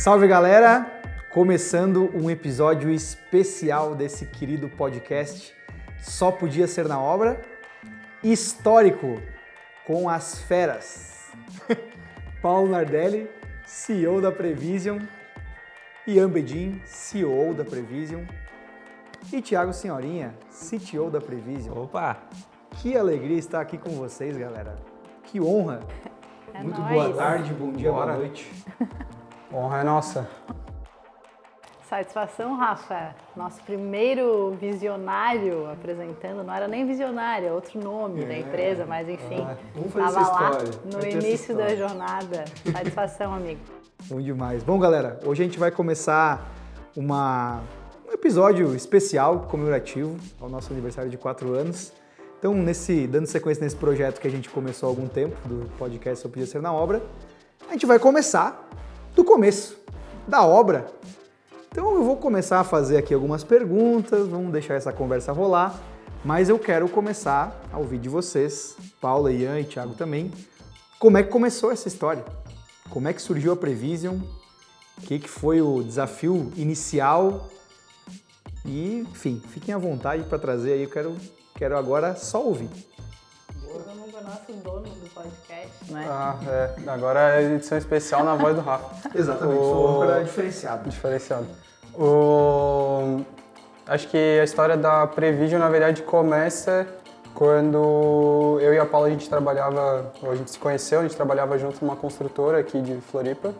Salve galera! Começando um episódio especial desse querido podcast Só Podia Ser na Obra, histórico, com as feras. Paulo Nardelli, CEO da Prevision, Ian Bedin, CEO da Prevision, e Thiago Senhorinha, CTO da Prevision. Opa! Que alegria estar aqui com vocês, galera. Que honra. É Muito nóis. boa tarde, bom dia, Bora. boa noite. Honra é nossa. Satisfação, Rafa. Nosso primeiro visionário apresentando, não era nem visionário, é outro nome da empresa, mas enfim. Vamos fazer Tava essa lá no início da jornada. Satisfação, amigo. Bom demais. Bom, galera, hoje a gente vai começar uma, um episódio especial, comemorativo, ao nosso aniversário de quatro anos. Então, nesse, dando sequência nesse projeto que a gente começou há algum tempo, do podcast Só Podia Ser na Obra, a gente vai começar do começo, da obra. Então, eu vou começar a fazer aqui algumas perguntas, vamos deixar essa conversa rolar, mas eu quero começar a ouvir de vocês, Paula, Ian e Thiago também, como é que começou essa história? Como é que surgiu a Prevision? O que, que foi o desafio inicial? E, enfim, fiquem à vontade para trazer aí. Eu quero, quero agora só ouvir. Todo é nosso dono do podcast, né? Ah, é. Agora é edição especial na voz do Rafa. Exatamente, O- sou âncora diferenciado. Diferenciado. O... Acho que a história da Prevision, na verdade, começa quando eu e a Paula, a gente trabalhava, ou a gente se conheceu, a gente trabalhava junto numa construtora aqui de Floripa.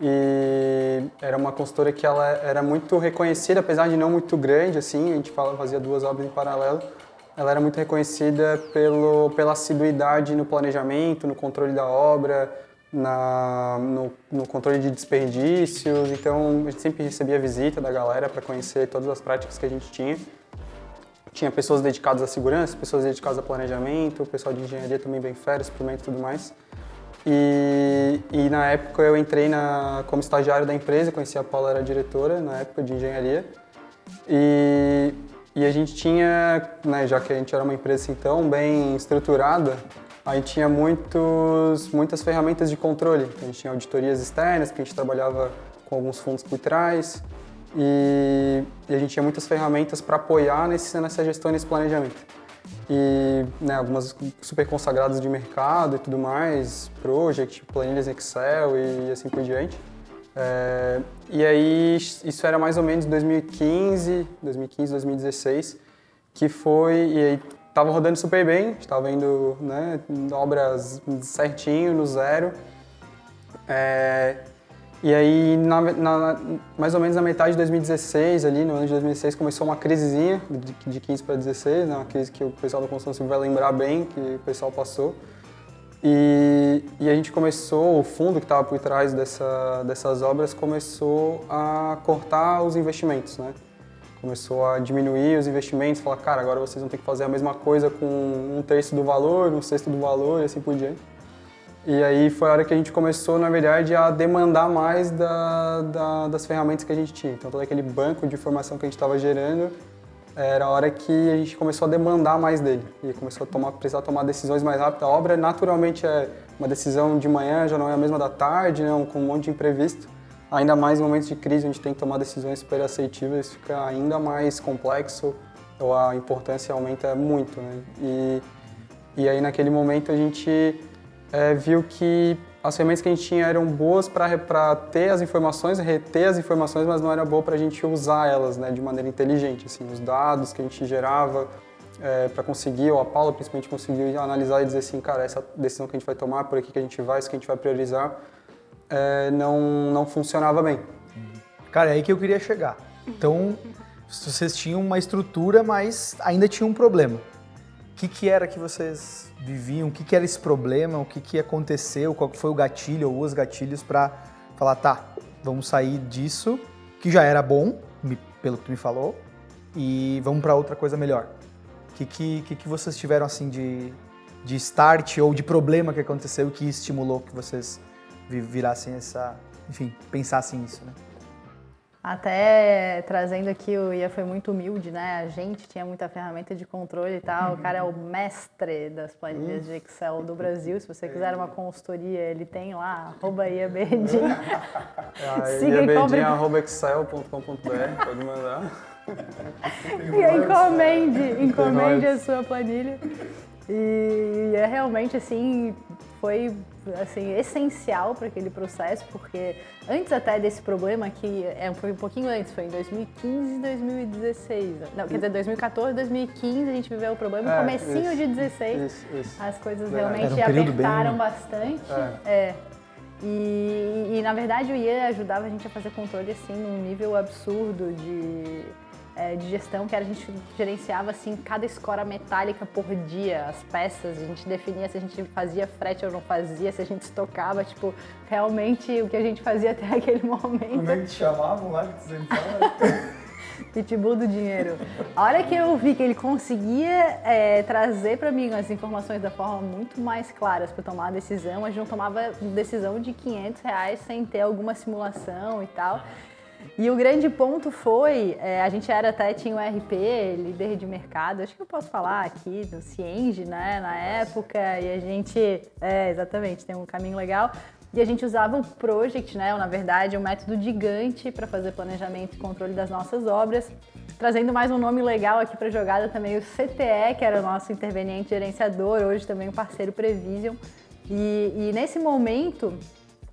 E era uma consultora que ela era muito reconhecida, apesar de não muito grande, assim, a gente fala- fazia duas obras em paralelo. Ela era muito reconhecida pelo, pela assiduidade no planejamento, no controle da obra, na, no, no controle de desperdícios. Então, a gente sempre recebia visita da galera para conhecer todas as práticas que a gente tinha. Tinha pessoas dedicadas à segurança, pessoas dedicadas a planejamento, o pessoal de engenharia também bem fera, suprimento e tudo mais. E, e na época eu entrei na, como estagiário da empresa, conheci a Paula, era diretora na época de engenharia. E, e a gente tinha, né, já que a gente era uma empresa assim tão bem estruturada, a gente tinha muitos, muitas ferramentas de controle. A gente tinha auditorias externas, porque a gente trabalhava com alguns fundos por trás. E, e a gente tinha muitas ferramentas para apoiar nesse, nessa gestão e nesse planejamento. E né, algumas super consagradas de mercado e tudo mais, Project, planilhas Excel e assim por diante. É, e aí, isso era mais ou menos 2015, 2015, 2016, que foi, e aí tava rodando super bem, estava indo, né, obras certinho, no zero. É, e aí, na- na- mais ou menos na metade de 2016, ali no ano de 2016, começou uma crisezinha de, de 15 para 16, né, uma crise que o pessoal da civil vai lembrar bem, que o pessoal passou. E, e a gente começou, o fundo que estava por trás dessa, dessas obras começou a cortar os investimentos, né? Começou a diminuir os investimentos, falar, cara, agora vocês vão ter que fazer a mesma coisa com um terço do valor, um sexto do valor e assim por diante. E aí foi a hora que a gente começou, na verdade, a demandar mais da, da- das ferramentas que a gente tinha. Então, todo aquele banco de informação que a gente estava gerando, era a hora que a gente começou a demandar mais dele. E começou a tomar, precisar tomar decisões mais rápidas. A obra, naturalmente, é uma decisão de manhã, já não é a mesma da tarde, né, com um monte de imprevisto. Ainda mais em momentos de crise, onde tem que tomar decisões super assertivas, fica ainda mais complexo, ou a importância aumenta muito. Né? E, e aí, naquele momento, a gente é, viu que as ferramentas que a gente tinha eram boas para ter as informações, reter as informações, mas não era boa para a gente usar elas né, de maneira inteligente. Assim, os dados que a gente gerava para conseguir, ou a Paula principalmente conseguiu analisar e dizer assim, cara, essa decisão que a gente vai tomar, por aqui que a gente vai, isso que a gente vai priorizar, é, não, não funcionava bem. Cara, é aí que eu queria chegar. Então, vocês tinham uma estrutura, mas ainda tinha um problema. O que, que era que vocês viviam? O que, que era esse problema? O que, que aconteceu? Qual foi o gatilho ou os gatilhos para falar, tá, vamos sair disso, que já era bom, pelo que tu me falou, e vamos para outra coisa melhor. O que, que, que, que vocês tiveram assim de, de start ou de problema que aconteceu que estimulou que vocês vi- virassem essa, enfim, pensassem nisso, né? Até trazendo aqui, o Ia foi muito humilde, né? A gente tinha muita ferramenta de controle e tal. O cara é o mestre das planilhas de Excel do Brasil. Se você quiser uma consultoria, ele tem lá, arroba Ia Bedin. É, Siga compre... arroba excel.com.br, pode mandar. E encomende, encomende a sua planilha. E é realmente assim, foi assim, essencial para aquele processo, porque antes até desse problema, que é, foi um pouquinho antes, foi em 2015 e 2016. Não, quer dizer, 2014 2015 a gente viveu o problema, no é, comecinho isso, de 16 isso, isso. as coisas realmente um apertaram bem... bastante. É. é. E, e, na verdade o IE ajudava a gente a fazer controle assim num nível absurdo de é, de gestão, que era a gente gerenciava assim cada escora metálica por dia, as peças, a gente definia se a gente fazia frete ou não fazia, se a gente estocava, tipo, realmente o que a gente fazia até aquele momento. Como é que te chamavam lá que tu? Pitbull do dinheiro. A hora que eu vi que ele conseguia é, trazer para mim as informações da forma muito mais claras para tomar a decisão, a gente não tomava decisão de 500 reais sem ter alguma simulação e tal. E o grande ponto foi, é, a gente era até, tinha o RP, líder de mercado, acho que eu posso falar aqui, do Cienge, né, na época, e a gente, é, exatamente, tem um caminho legal. E a gente usava o Project, né, ou na verdade, o um método gigante para fazer planejamento e controle das nossas obras. Trazendo mais um nome legal aqui para a jogada também, o CTE, que era o nosso interveniente gerenciador, hoje também o parceiro Prevision. E, e nesse momento,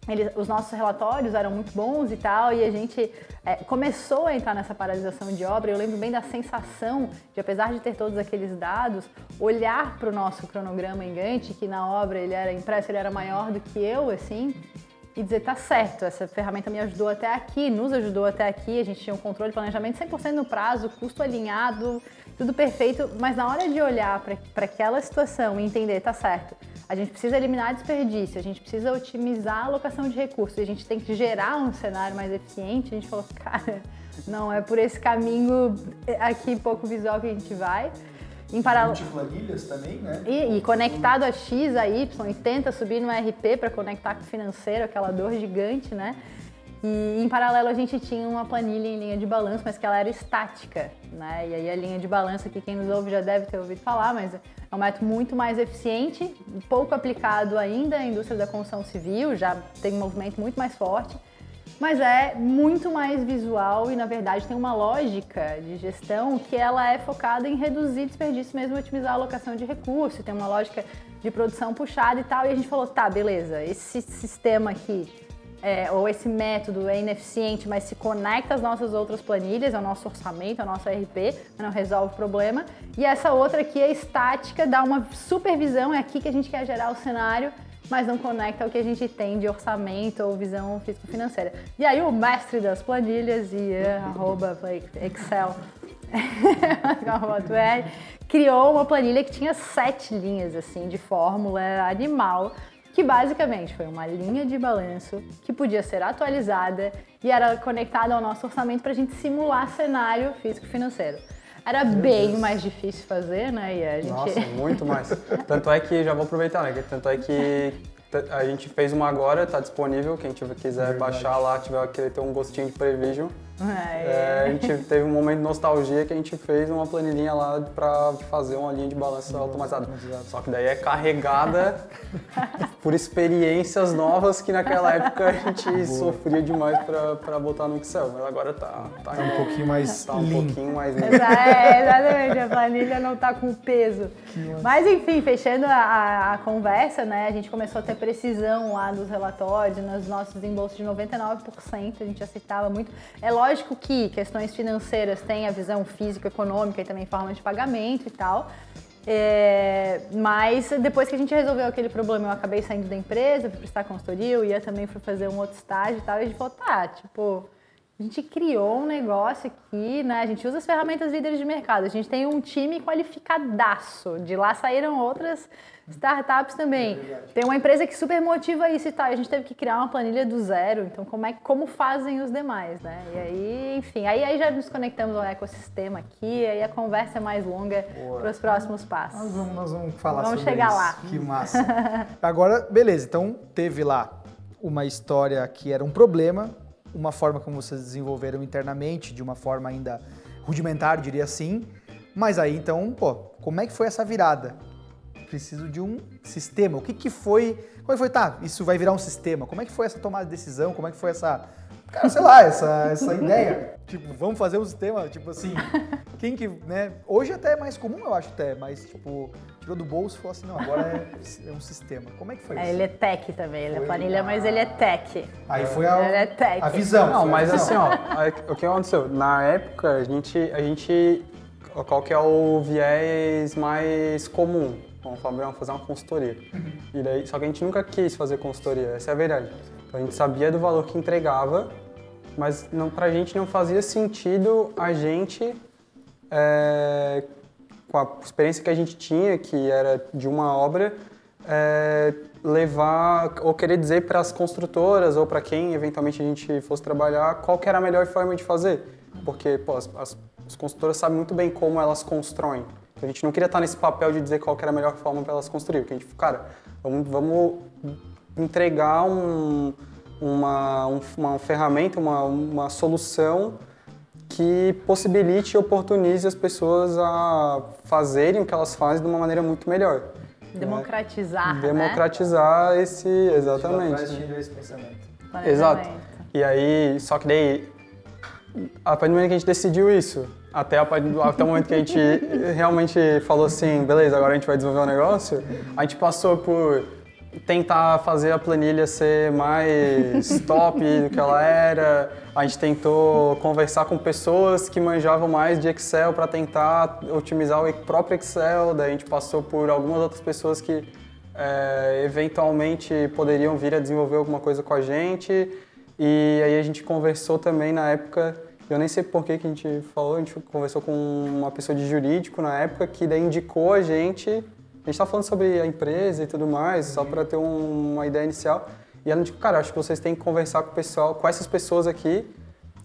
ele, os nossos relatórios eram muito bons e tal, e a gente é, começou a entrar nessa paralisação de obra. Eu lembro bem da sensação de, apesar de ter todos aqueles dados, olhar para o nosso cronograma em Gantt, que na obra ele era impresso, ele era maior do que eu, assim, e dizer, tá certo, essa ferramenta me ajudou até aqui, nos ajudou até aqui, a gente tinha um controle planejamento 100% no prazo, custo alinhado, tudo perfeito, mas na hora de olhar para aquela situação e entender, tá certo, a gente precisa eliminar desperdício, a gente precisa otimizar a alocação de recursos, a gente tem que gerar um cenário mais eficiente. A gente falou, cara, não é por esse caminho aqui pouco visual que a gente vai. Em paralelo. planilhas também, né? E, e, conectado a X, a Y, e tenta subir no RP para conectar com o financeiro, aquela dor gigante, né? E em paralelo a gente tinha uma planilha em linha de balanço, mas que ela era estática, né? E aí a linha de balanço aqui, quem nos ouve já deve ter ouvido falar, mas é um método muito mais eficiente, pouco aplicado ainda à indústria da construção civil, já tem um movimento muito mais forte, mas é muito mais visual e, na verdade, tem uma lógica de gestão que ela é focada em reduzir desperdício mesmo, otimizar a alocação de recursos, tem uma lógica de produção puxada e tal, e a gente falou, tá, beleza, esse sistema aqui é, ou esse método é ineficiente, mas se conecta às nossas outras planilhas, ao nosso orçamento, ao nosso RP, mas não resolve o problema. E essa outra aqui é estática, dá uma supervisão, é aqui que a gente quer gerar o cenário, mas não conecta ao que a gente tem de orçamento ou visão físico-financeira. E aí o mestre das planilhas, e arroba Excel, criou uma planilha que tinha sete linhas assim de fórmula animal que basicamente foi uma linha de balanço que podia ser atualizada e era conectada ao nosso orçamento para a gente simular cenário físico-financeiro. Era Meu bem Deus. mais difícil fazer, né? E a gente... Nossa, muito mais. Tanto é que, já vou aproveitar, né? Tanto é que a gente fez uma agora, está disponível, quem tiver, quiser Verdade. baixar lá, tiver querer ter um gostinho de Prevision. É, a gente teve um momento de nostalgia que a gente fez uma planilhinha lá para fazer uma linha de balanço automatizada. Só que daí é carregada por experiências novas que naquela época a gente Boa. sofria demais para botar no Excel. Mas agora tá, tá, tá um pouquinho mais tá um pouquinho mais É, exatamente, a planilha não tá com peso. Mas enfim, fechando a, a, conversa, né? A gente começou a ter precisão lá dos relatórios, nos nossos desembolsos de 99%, a gente aceitava muito. É lógico lógico que questões financeiras têm a visão físico-econômica e também forma de pagamento e tal. É, mas depois que a gente resolveu aquele problema, eu acabei saindo da empresa, fui prestar consultoria, eu ia também fui fazer um outro estágio e tal, e a gente falou, tá, tipo, a gente criou um negócio aqui, né? A gente usa as ferramentas líderes de mercado, a gente tem um time qualificadaço, de lá saíram outras Startups também. É Tem uma empresa que super motiva isso e tal. a gente teve que criar uma planilha do zero. Então, como é como fazem os demais, né? E aí, enfim, aí, aí já nos conectamos ao ecossistema aqui, aí a conversa é mais longa para os próximos passos. Nós vamos, nós vamos falar vamos sobre chegar isso. lá. Que massa. Agora, beleza. Então, teve lá uma história que era um problema, uma forma como vocês desenvolveram internamente, de uma forma ainda rudimentar, diria assim. Mas aí então, pô, como é que foi essa virada? Preciso de um sistema. O que, que foi? Como é que foi? Tá, isso vai virar um sistema. Como é que foi essa tomada de decisão? Como é que foi essa Cara, sei lá, essa, essa ideia. Tipo, vamos fazer um sistema, tipo assim, quem que, né? Hoje até é mais comum, eu acho até, mas tipo, tirou do bolso e falou assim, não, agora é, é um sistema. Como é que foi é, isso? Ele é tech também, ele é planilha, mas ele é tech. Aí foi a, ele é tech. a visão. Não, mas visão. assim, ó, o que aconteceu? Na época, a gente, a gente. Qual que é o viés mais comum? Vamos falar, vamos fazer uma consultoria. E daí, só que a gente nunca quis fazer consultoria, essa é a verdade. Então a gente sabia do valor que entregava, mas não, pra gente não fazia sentido a gente, é, com a experiência que a gente tinha, que era de uma obra, é, levar ou querer dizer para as construtoras ou para quem eventualmente a gente fosse trabalhar qual era a melhor forma de fazer. Porque pô, as, as, as construtoras sabem muito bem como elas constroem. Então, a gente não queria estar nesse papel de dizer qual era a melhor forma para elas construir. Porque a gente, cara, vamos, vamos entregar um, uma, um, uma ferramenta, uma, uma solução que possibilite e oportunize as pessoas a fazerem o que elas fazem de uma maneira muito melhor. Democratizar, né? Democratizar né? esse, exatamente. esse pensamento. Exato. E aí, só que daí, a partir do momento que a gente decidiu isso, até, a, até o momento que a gente realmente falou assim, beleza, agora a gente vai desenvolver um negócio, a gente passou por tentar fazer a planilha ser mais top do que ela era. A gente tentou conversar com pessoas que manjavam mais de Excel para tentar otimizar o próprio Excel. Daí a gente passou por algumas outras pessoas que é, eventualmente poderiam vir a desenvolver alguma coisa com a gente. E aí a gente conversou também na época, eu nem sei por que, que a gente falou, a gente conversou com uma pessoa de jurídico na época que daí indicou a gente a gente está falando sobre a empresa e tudo mais, só para ter um, uma ideia inicial. E ela disse, cara, acho que vocês têm que conversar com o pessoal, com essas pessoas aqui,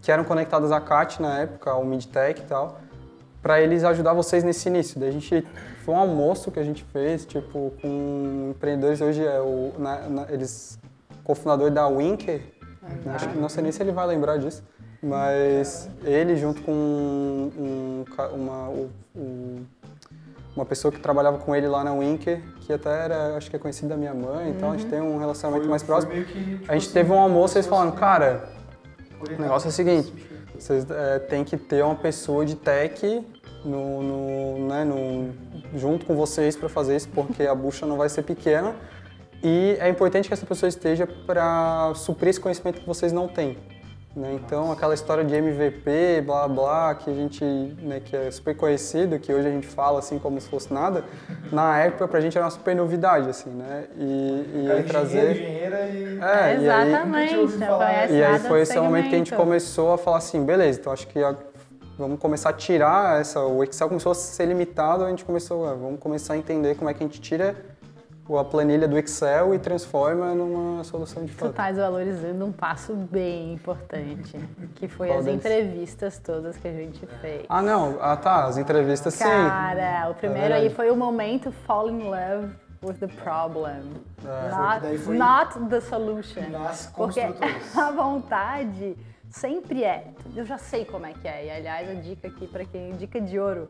que eram conectadas à CAT na época, ao Midtech e tal, para eles ajudar vocês nesse início. Daí a gente, foi um almoço que a gente fez, tipo, com empreendedores, hoje é o, na, na, eles, cofundador da Winker, acho que não sei nem se ele vai lembrar disso, mas ele junto com um, um, uma, um, uma pessoa que trabalhava com ele lá na Winker, que até era, acho que é conhecida da minha mãe, então uhum. a gente tem um relacionamento foi, mais próximo. a gente teve um almoço e eles falaram, cara, o negócio é o seguinte, vocês é, tem que ter uma pessoa de tech no, no, né, no, junto com vocês para fazer isso, porque a bucha não vai ser pequena. E é importante que essa pessoa esteja para suprir esse conhecimento que vocês não têm. Né? Então, aquela história de MVP, blá blá, que a gente, né, que é super conhecido, que hoje a gente fala assim como se fosse nada, na época pra gente era uma super novidade, assim, né? E, e aí trazer... engenheira e... É, é exatamente, e aí, e aí foi esse momento que a gente começou a falar assim, beleza, então acho que a, vamos começar a tirar essa... O Excel começou a ser limitado, a gente começou, a, vamos começar a entender como é que a gente tira a planilha do Excel e transforma numa solução de fato. Tu estás valorizando um passo bem importante, que foi Qual as deles? entrevistas todas que a gente fez. Ah, não. Ah, tá. As entrevistas Cara, sim. Cara, o é primeiro é aí foi o momento fall in love with the problem. É. Not, not the solution. Nas Porque a vontade sempre é. Eu já sei como é que é. E aliás, a dica aqui para quem dica de ouro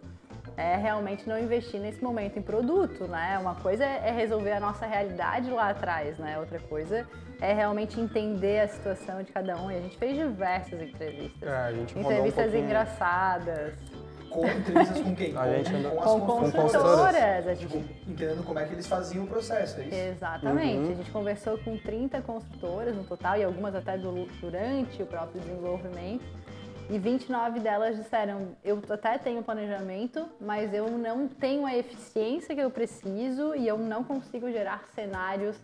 é realmente não investir nesse momento em produto, né? Uma coisa é resolver a nossa realidade lá atrás, né? Outra coisa é realmente entender a situação de cada um. E a gente fez diversas entrevistas. É, a gente entrevistas um engraçadas. Com entrevistas com quem? A gente com, com, com consultoras. A gente... Entendendo como é que eles faziam o processo, é isso? Exatamente. Uhum. A gente conversou com 30 consultoras no total e algumas até durante o próprio desenvolvimento. E 29 delas disseram: eu até tenho planejamento, mas eu não tenho a eficiência que eu preciso e eu não consigo gerar cenários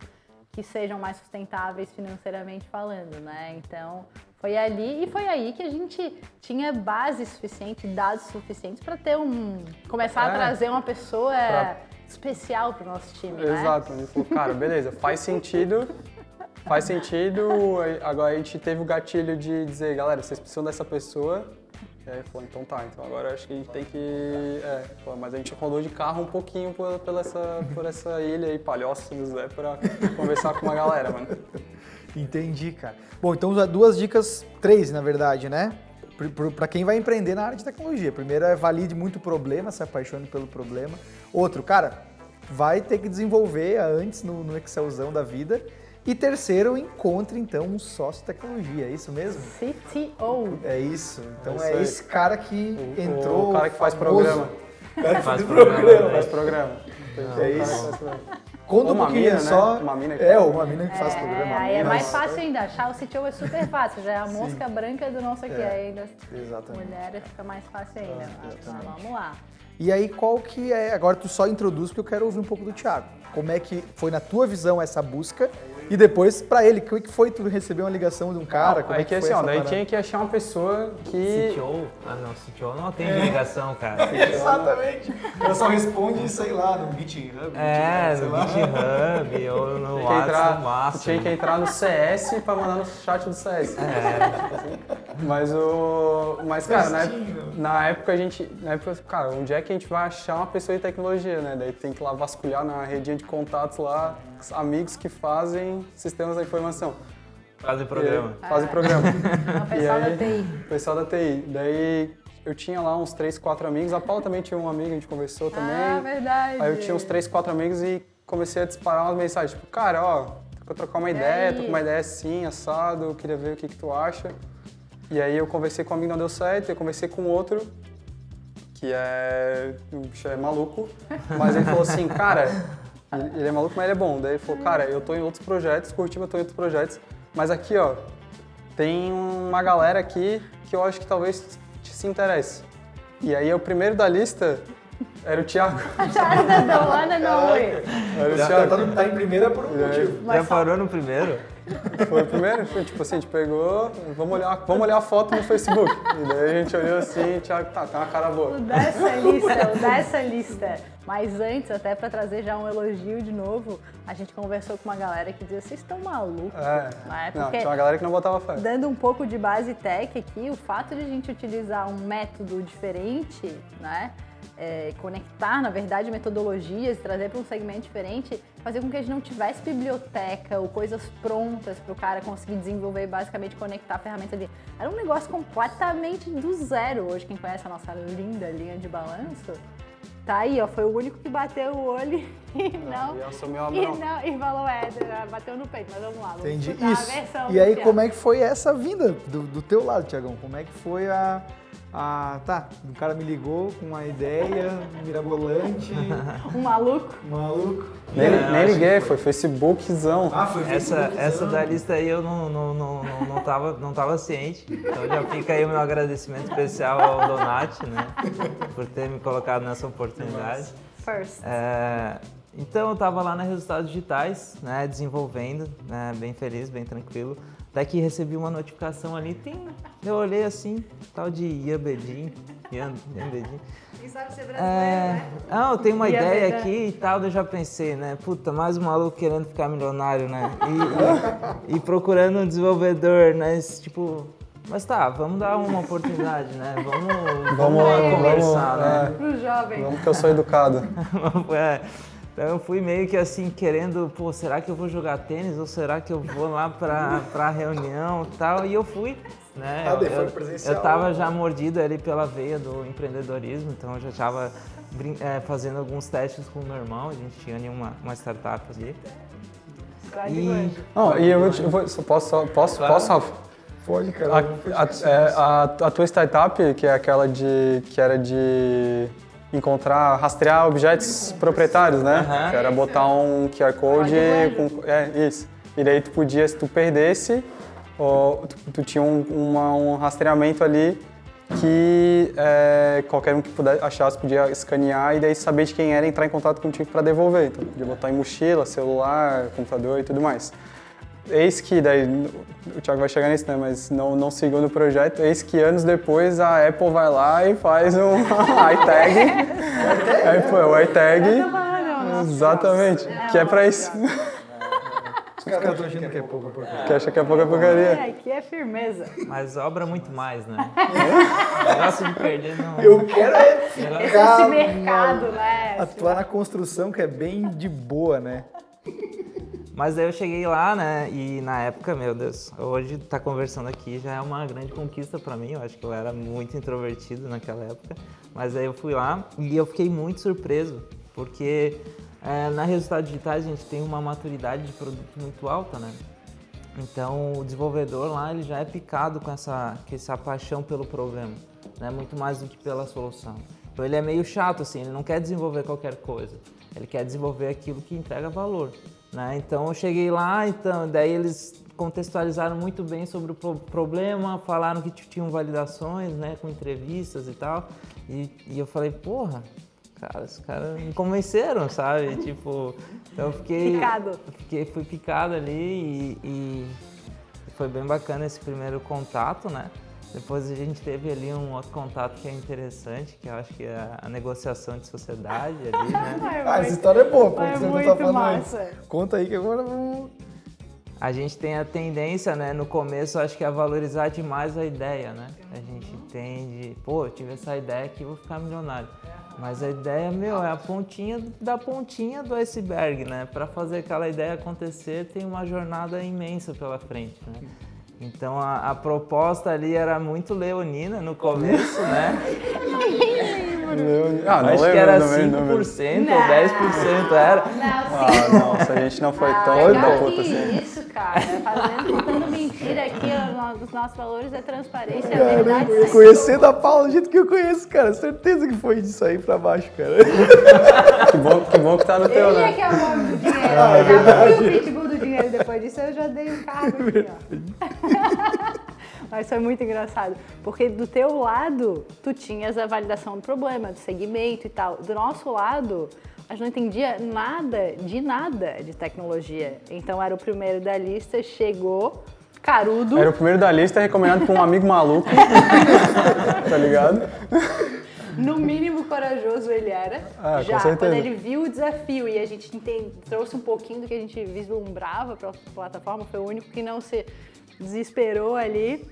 que sejam mais sustentáveis financeiramente falando, né? Então foi ali e foi aí que a gente tinha base suficiente, dados suficientes para ter um começar é, a trazer uma pessoa pra... especial para o nosso time, Exato. né? Exato. A gente falou, cara, beleza, faz sentido Faz sentido. Agora a gente teve o gatilho de dizer, galera, vocês precisam dessa pessoa. E aí falou, então tá, então agora acho que a gente tem que. É, mas a gente rodou de carro um pouquinho por, por, essa, por essa ilha aí, Palhoça, São José, pra conversar com uma galera, mano. Entendi, cara. Bom, então duas dicas, três na verdade, né? Para quem vai empreender na área de tecnologia. Primeiro é valide muito o problema, se apaixone pelo problema. Outro, cara, vai ter que desenvolver antes no, no Excelzão da vida. E terceiro, encontre então um sócio de tecnologia, é isso mesmo? CTO. É isso. Então é, é esse cara que o, entrou. O cara que faz programa. O cara que faz programa. Faz programa. É isso. Conta uma um pouquinho mina, só. Né? Uma mina que é, uma mina que faz é, programa. Aí é mais fácil ainda. Achar o CTO é super fácil. Já é a mosca branca do nosso aqui. É, ainda. Exatamente. Mulher fica mais fácil ainda. Ah, então, vamos lá. E aí, qual que é. Agora tu só introduz, porque eu quero ouvir um pouco do Thiago. Como é que foi na tua visão essa busca e depois, pra ele, como é que foi tu receber uma ligação de um cara? Como aí é que, que foi assim, ó, daí parada? tinha que achar uma pessoa que. CTO? Ah não, CTO não tem ligação, cara. Exatamente. Ela só responde, sei lá, no GitHub. É, sei no lá. GitHub ou no Tinha WhatsApp, entrar, no máximo. tinha que entrar no CS pra mandar no chat do CS. É, Mas o. Mas, cara, na, época a gente. Na época, cara, onde é que a gente vai achar uma pessoa de tecnologia, né? Daí tem que ir lá vasculhar na redinha de contatos lá, amigos que fazem sistemas da informação. fazem E programa. aí, fazem programa. O pessoal aí- da TI. O pessoal da TI. Daí eu tinha lá uns três, quatro amigos. A Paula também tinha um amigo, a gente conversou também. Ah, verdade. Aí eu tinha uns três, quatro amigos e comecei a disparar umas mensagens. Tipo, cara, ó, tô pra trocar uma E ideia, aí? tô com uma ideia assim, assado, eu queria ver o que, que tu acha. E aí eu conversei com um amigo, não deu certo, eu conversei com outro, que é. O bicho é maluco, mas ele falou assim, cara, ele é maluco, mas ele é bom. Daí ele falou, cara, eu tô em outros projetos, Curitiba eu tô em outros projetos, mas aqui, ó, tem uma galera aqui que eu acho que talvez te se interesse. E aí o primeiro da lista era o Thiago. Charada da Luana não foi. Era o Já Thiago. tá, no- tá em primeira por um motivo. Já parou no primeiro? Foi o primeiro, foi tipo assim, a gente pegou, vamos olhar, vamos olhar a foto no Facebook. E daí a gente olhou assim, Thiago, tá, tem uma cara boa. O dessa lista, o dessa lista. Mas antes, até pra trazer já um elogio de novo, a gente conversou com uma galera que dizia, vocês estão malucos. É, Não é? não, Porque tinha uma galera que não botava fé. dando um pouco de base tech aqui, o fato de a gente utilizar um método diferente, né? é, conectar, na verdade, metodologias, trazer para um segmento diferente, fazer com que a gente não tivesse biblioteca ou coisas prontas para o cara conseguir desenvolver e basicamente conectar a ferramenta ali. Era um negócio completamente do zero. Hoje, quem conhece a nossa linda linha de balanço, tá aí, ó, foi o único que bateu o olho e não. E assumiu a E, não, e falou, é, bateu no peito, mas vamos lá, vamos Entendi. Isso. a versão E aí, como é que foi essa vinda do, do teu lado, Tiagão? Como é que foi a, a. Tá, um cara me ligou com uma ideia mirabolante, Um maluco. maluco. Nem, É, nem liguei, foi Facebookzão. Ah, foi Essa, Facebook, essa não. da lista aí eu não, não, não, não, não, tava, não tava ciente. Então já fica aí o meu agradecimento especial ao Donati, né? Por ter me colocado nessa oportunidade. First. É, então eu estava lá na Resultados Digitais, né, desenvolvendo, né, bem feliz, bem tranquilo. Até que recebi uma notificação ali, tem, eu olhei assim, tal de Iabedin, Ian, Iabedin. Quem sabe ser É, não, eu tenho uma ideia aqui e tal, eu já pensei, né, puta, mais um maluco querendo ficar milionário, né, e, e- e procurando um desenvolvedor, né, esse tipo... Mas tá, vamos dar uma oportunidade, né? Vamos, vamos, lá vamos, conversar, né? é, Pro jovem. vamos que eu sou educado. É, então eu fui meio que assim, querendo, pô, será que eu vou jogar tênis ou será que eu vou lá pra, pra reunião e tal? E eu fui, né? Ah, eu, foi eu, presencial. eu tava já mordido ali pela veia do empreendedorismo, então eu já tava é, fazendo alguns testes com o meu irmão, a gente tinha ali uma, uma startup ali. E, Não, e eu, vou te- eu vou, só posso, só- posso, Claro. posso? Pode, cara. A, a- é, a- a tua startup, que é aquela de. que era de encontrar, rastrear objetos proprietários, né? Aham. Que era botar um QR Code com. É, isso. E daí tu podia, se tu perdesse, ó, tu, tu tinha um, uma- um rastreamento ali que é, qualquer um que pudesse achasse podia escanear e daí saber de quem era e entrar em contato contigo para devolver. Então podia botar em mochila, celular, computador e tudo mais. Eis que, daí, o Thiago vai chegar nisso, né? Mas não, não seguiu no projeto. Eis que anos depois a Apple vai lá e faz um iTag. Apple, é o iTag. Exatamente. Que é pra isso. Os caras estão achando que é pouco por pouco. Que acha que é pouca porcaria. É, aqui é firmeza. mas obra muito mais, né? Negócio de perder não. Eu quero é Esse, ficar esse mercado, né? atuar na construção, que é bem de boa, né? Mas aí eu cheguei lá, né? E na época, meu Deus, hoje tá conversando aqui já é uma grande conquista para mim. Eu acho que eu era muito introvertido naquela época. Mas aí eu fui lá e eu fiquei muito surpreso, porque é, na Resultados Digitais a gente tem uma maturidade de produto muito alta, né? Então o desenvolvedor lá ele já é picado com essa, com essa paixão pelo problema, né? muito mais do que pela solução. Então ele é meio chato assim, ele não quer desenvolver qualquer coisa, ele quer desenvolver aquilo que entrega valor. Né? Então eu cheguei lá, então daí eles contextualizaram muito bem sobre o problema, falaram que tinham validações, né, com entrevistas e tal, e, e eu falei, porra, cara, os caras me convenceram, sabe? tipo, então eu fiquei. Picado. Fiquei, fui picado ali e, e, foi bem bacana esse primeiro contato, né? Depois a gente teve ali um outro contato que é interessante, que eu acho que é a negociação de sociedade ali, né? ah, essa história é boa, pô, é você muito não tá falando massa. Conta aí que agora vamos... A gente tem a tendência, né, no começo, acho que a valorizar demais a ideia, né? A gente tende, pô, eu tive essa ideia aqui, vou ficar milionário. Mas a ideia, meu, é a pontinha da pontinha do iceberg, né? Para fazer aquela ideia acontecer, tem uma jornada imensa pela frente, né? Então a, a proposta ali era muito leonina no começo, né? Ah, não Acho lembro que era também, 5% não lembro. ou 10% era. Ah, nossa, a gente não foi tão Ah, da puta que assim. isso, cara. Fazendo, contando mentira aqui, os nossos valores é transparência, é verdade. Caramba, sempre. conhecendo a Paula do jeito que eu conheço, cara, certeza que foi disso aí pra baixo, cara. Que bom, que bom que tá no teu, Ele é né? que é o homem do dinheiro. Ah, é Eu verdade. Fui o pitbull do dinheiro depois disso, eu já dei o cargo aqui, ó. Mas foi muito engraçado, porque do teu lado, tu tinhas a validação do problema, do segmento e tal. Do nosso lado, a gente não entendia nada, de nada de tecnologia. Então era o primeiro da lista, chegou, carudo, Era o primeiro da lista, recomendado por um amigo maluco. tá ligado? No mínimo corajoso ele era. Ah, já, quando ele viu o desafio e a gente entende, trouxe um pouquinho do que a gente vislumbrava para a plataforma, foi o único que não se desesperou ali.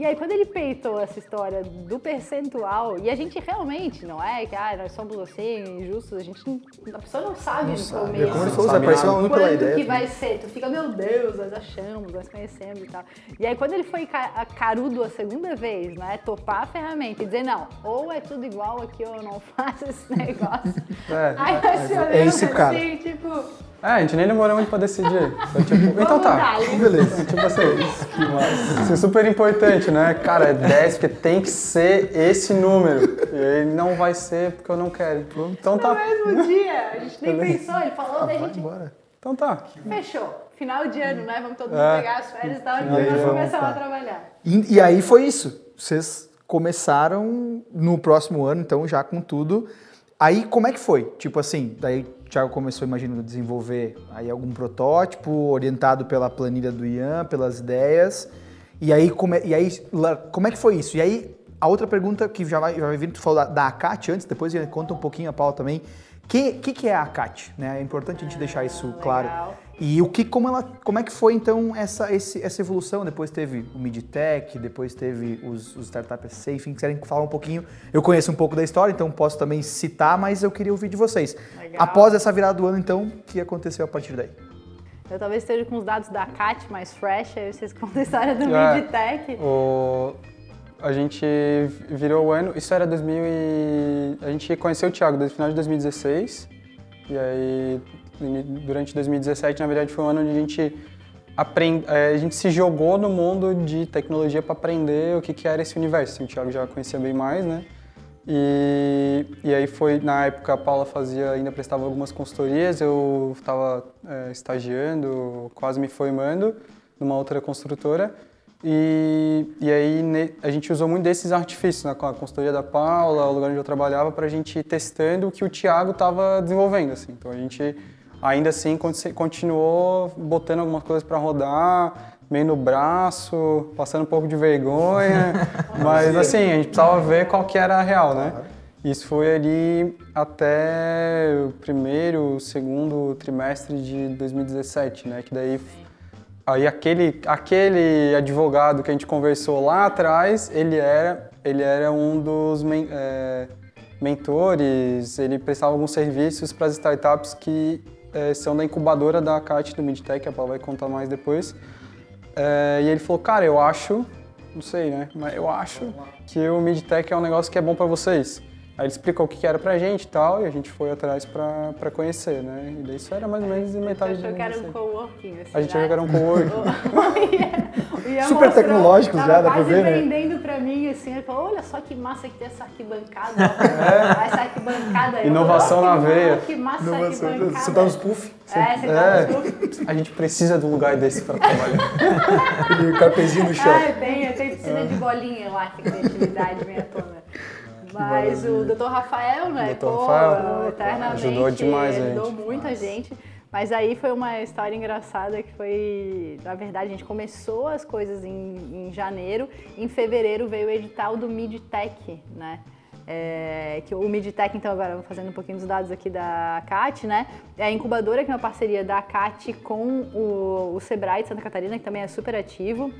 E aí, quando ele peitou essa história do percentual, e a gente realmente, não é que ah, nós somos assim, injustos, a gente não, a pessoa não sabe no Sabe, começo. como ele Não falou, nada. um pela Quando ideia. que vai ser? Tu fica, meu Deus, nós achamos, nós conhecemos e tal. E aí, quando ele foi carudo a segunda vez, né, topar a ferramenta e dizer, não, ou é tudo igual aqui ou eu não faço esse negócio. É, aí nós se olhamos é esse cara. assim, tipo, É, a gente nem demorou muito pra decidir. Foi tipo, então tá. Beleza. Tipo assim, isso é super importante, né? Cara, é 10, porque tem que ser esse número. E ele não vai ser porque eu não quero. Então no tá. mesmo dia, a gente nem Beleza. pensou, ele falou, daí a gente embora. Então tá. fechou. Final de ano, né? Vamos todo mundo É. pegar as férias e tal, e nós começamos lá. a trabalhar. E, e aí foi isso. Vocês começaram no próximo ano, então, já com tudo. Aí, como é que foi? Tipo assim, daí Thiago começou, imagino, a desenvolver aí algum protótipo orientado pela planilha do Ian, pelas ideias. E aí, como é, e aí, como é que foi isso? E aí, a outra pergunta que já vai, já vai vir, tu falou da, da ACAT antes, depois conta um pouquinho a Paula também. O que, que, que é a ACAT? Né? É importante a gente deixar isso claro. E o que, como, ela, como é que foi então essa, esse- essa evolução? Depois teve o Midtech, depois teve os, os Startup SA, enfim, querem falar um pouquinho. Eu conheço um pouco da história, então posso também citar, mas eu queria ouvir de vocês. Legal. Após essa virada do ano, então, o que aconteceu a partir daí? Eu talvez esteja com os dados da CAT mais fresh, aí vocês contam a história do É. Midtech. O... A gente virou o ano. Isso era 2000 e... A gente conheceu o Thiago desde o final de 2016. E aí, durante 2017, na verdade, foi um ano onde a gente, aprend... eh, a gente se jogou no mundo de tecnologia para aprender o que, que era esse universo. Assim, o Thiago já conhecia bem mais, né? E, e aí foi, na época, a Paula fazia, ainda prestava algumas consultorias, eu estava estagiando, quase me formando numa outra construtora. E, e aí ne- a gente usou muito desses artifícios, né, com a consultoria da Paula, o lugar onde eu trabalhava, para a gente ir testando o que o Thiago estava desenvolvendo. Assim. Então a gente ainda assim conti- continuou botando algumas coisas para rodar, meio no braço, passando um pouco de vergonha, mas assim, a gente precisava ver qual que era a real, né? Isso foi ali até o primeiro, segundo trimestre de 2017, né? Que daí Aí aquele, aquele advogado que a gente conversou lá atrás, ele era, ele era um dos men- é, mentores, ele prestava alguns serviços para as startups que é, são da incubadora da CAT do Midtech, a Paula vai contar mais depois. É, e ele falou, cara, eu acho, não sei, né? Mas eu acho que o Midtech é um negócio que é bom para vocês. Aí ele explicou o que que era pra gente e tal, e a gente foi atrás pra, pra conhecer, né? E daí isso era mais ou menos metade achou do que era um coworking, assim, A gente né? achou que era um coworking. Super tava já, dá pra quase ver, né? vendendo pra mim, assim, ele falou, olha só que massa que tem essa arquibancada, ó. essa arquibancada aí. Inovação na veia. Que massa Inovação, arquibancada. Você tá nos puff, É, você tá É. nos puff. A gente precisa de um lugar desse pra trabalhar. aquele carpezinho no chão. Ah, tem, tem piscina de bolinha lá, que a criatividade vem à tona. Mas o Dr. Rafael, né? Dr. pô, Rafael eternamente ajudou demais ajudou gente. muita gente. Mas aí foi uma história engraçada que foi, na verdade, a gente começou as coisas em, em janeiro, em fevereiro veio o edital do MidTech, né? É, que o MidTech, então, agora vou fazendo um pouquinho dos dados aqui da CAT, né? É a incubadora que é uma parceria da CAT com o, o Sebrae de Santa Catarina, que também é super ativo.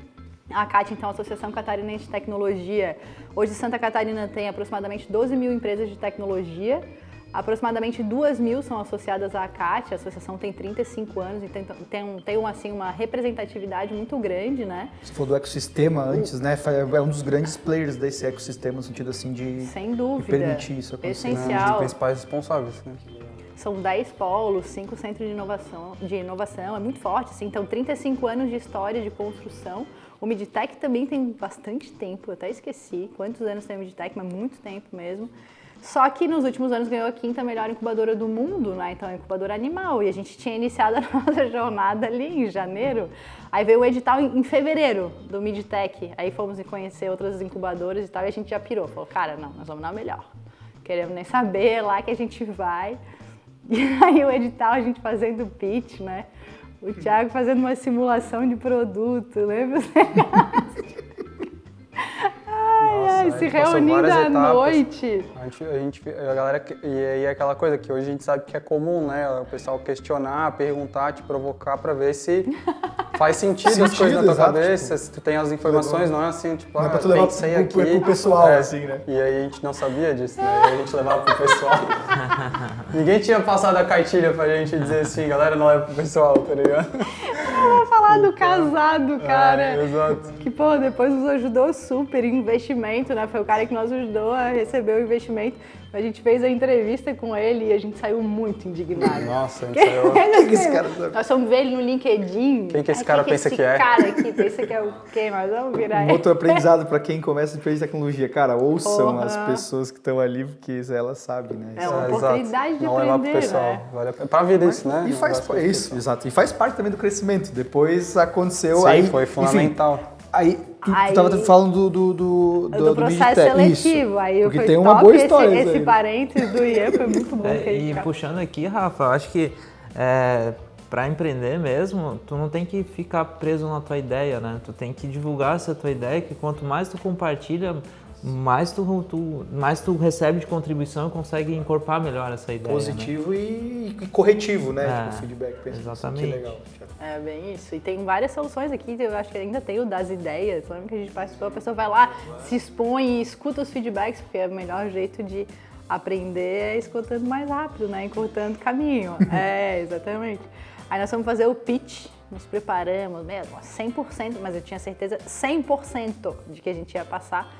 A CAT, então, a Associação Catarinense de Tecnologia. Hoje, Santa Catarina tem aproximadamente 12 mil empresas de tecnologia. Aproximadamente 2 mil são associadas à CAT. A associação tem 35 anos e tem, tem, um- tem uma, assim, uma representatividade muito grande, né? Você falou do ecossistema antes, né? É um dos grandes players desse ecossistema, no sentido assim de, Sem de dúvida. permitir isso acontecer. Um dos Essencial. principais responsáveis, né? São 10 polos, 5 centros de inovação, de inovação, é muito forte, assim. Então, 35 anos de história de construção. O Midtech também tem bastante tempo, eu até esqueci quantos anos tem o Midtech, mas muito tempo mesmo. Só que nos últimos anos ganhou a quinta melhor incubadora do mundo, né? Então, é incubadora animal. E a gente tinha iniciado a nossa jornada ali em janeiro. Aí veio o edital em, fevereiro do Midtech. Aí fomos conhecer outras incubadoras e tal, e a gente já pirou. Falou, cara, não, nós vamos na melhor. Queremos nem saber, lá que a gente vai. Aí o edital, a gente fazendo pitch, né? O Thiago fazendo uma simulação de produto, lembra? ai, ai, se reunindo à noite. A gente, a gente, a galera, e aí é aquela coisa que hoje a gente sabe que é comum, né? O pessoal questionar, perguntar, te provocar pra ver se faz sentido, as Sentido, coisas na tua exato, cabeça, se tu tem as informações, não é assim, tipo, é ah, pra tu levar pensei pro- aqui. pro- pro pessoal, É, assim, né? E aí a gente não sabia disso, né? E aí a gente levava pro pessoal. Ninguém tinha passado a cartilha pra gente dizer assim, galera, não leva pro pessoal, tá ligado? Vamos falar do casado, cara. É, exato. Que, pô, depois nos ajudou super em investimento, né? Foi o cara que nos ajudou a receber o investimento. A gente fez a entrevista com ele e a gente saiu muito indignado. Nossa, a gente Quem saiu... que esse cara sabe? Nós fomos ver ele no LinkedIn. Quem que esse Ai, cara quem pensa esse que é? cara aqui pensa que é o quê? Mas vamos virar ele. outro aprendizado para quem começa de tecnologia. Cara, ouçam Porra. as pessoas que estão ali, porque elas sabem, né? É uma exato. oportunidade de não levar pro aprender, pessoal. né? Vale a pena. Pra vida isso, né? E faz isso, exato. E faz parte também do crescimento. Depois aconteceu Sim, aí. foi enfim, fundamental. Aí tu, Aí- tu tava falando do do do, Do, do processo Midtech. seletivo. Isso. Aí porque foi tem uma top boa esse, história isso esse aí. parênteses do Ian foi muito bom. É, e puxando aqui, Rafa, eu acho que é, para empreender mesmo, tu não tem que ficar preso na tua ideia, né? Tu tem que divulgar essa tua ideia, que quanto mais tu compartilha, mais tu, tu- mais tu recebe de contribuição e consegue incorporar melhor essa ideia. né? Positivo e, e corretivo, né? É, tipo, feedback. Exatamente. Que legal. É bem isso. E tem várias soluções aqui, eu acho que ainda tem o das ideias. Lembra que a gente participou, a pessoa vai lá, se expõe e escuta os feedbacks, porque é o melhor jeito de aprender é escutando mais rápido, né? Encurtando caminho. é, exatamente. Aí nós vamos fazer o pitch, nos preparamos mesmo, 100%, mas eu tinha certeza 100% de que a gente ia passar.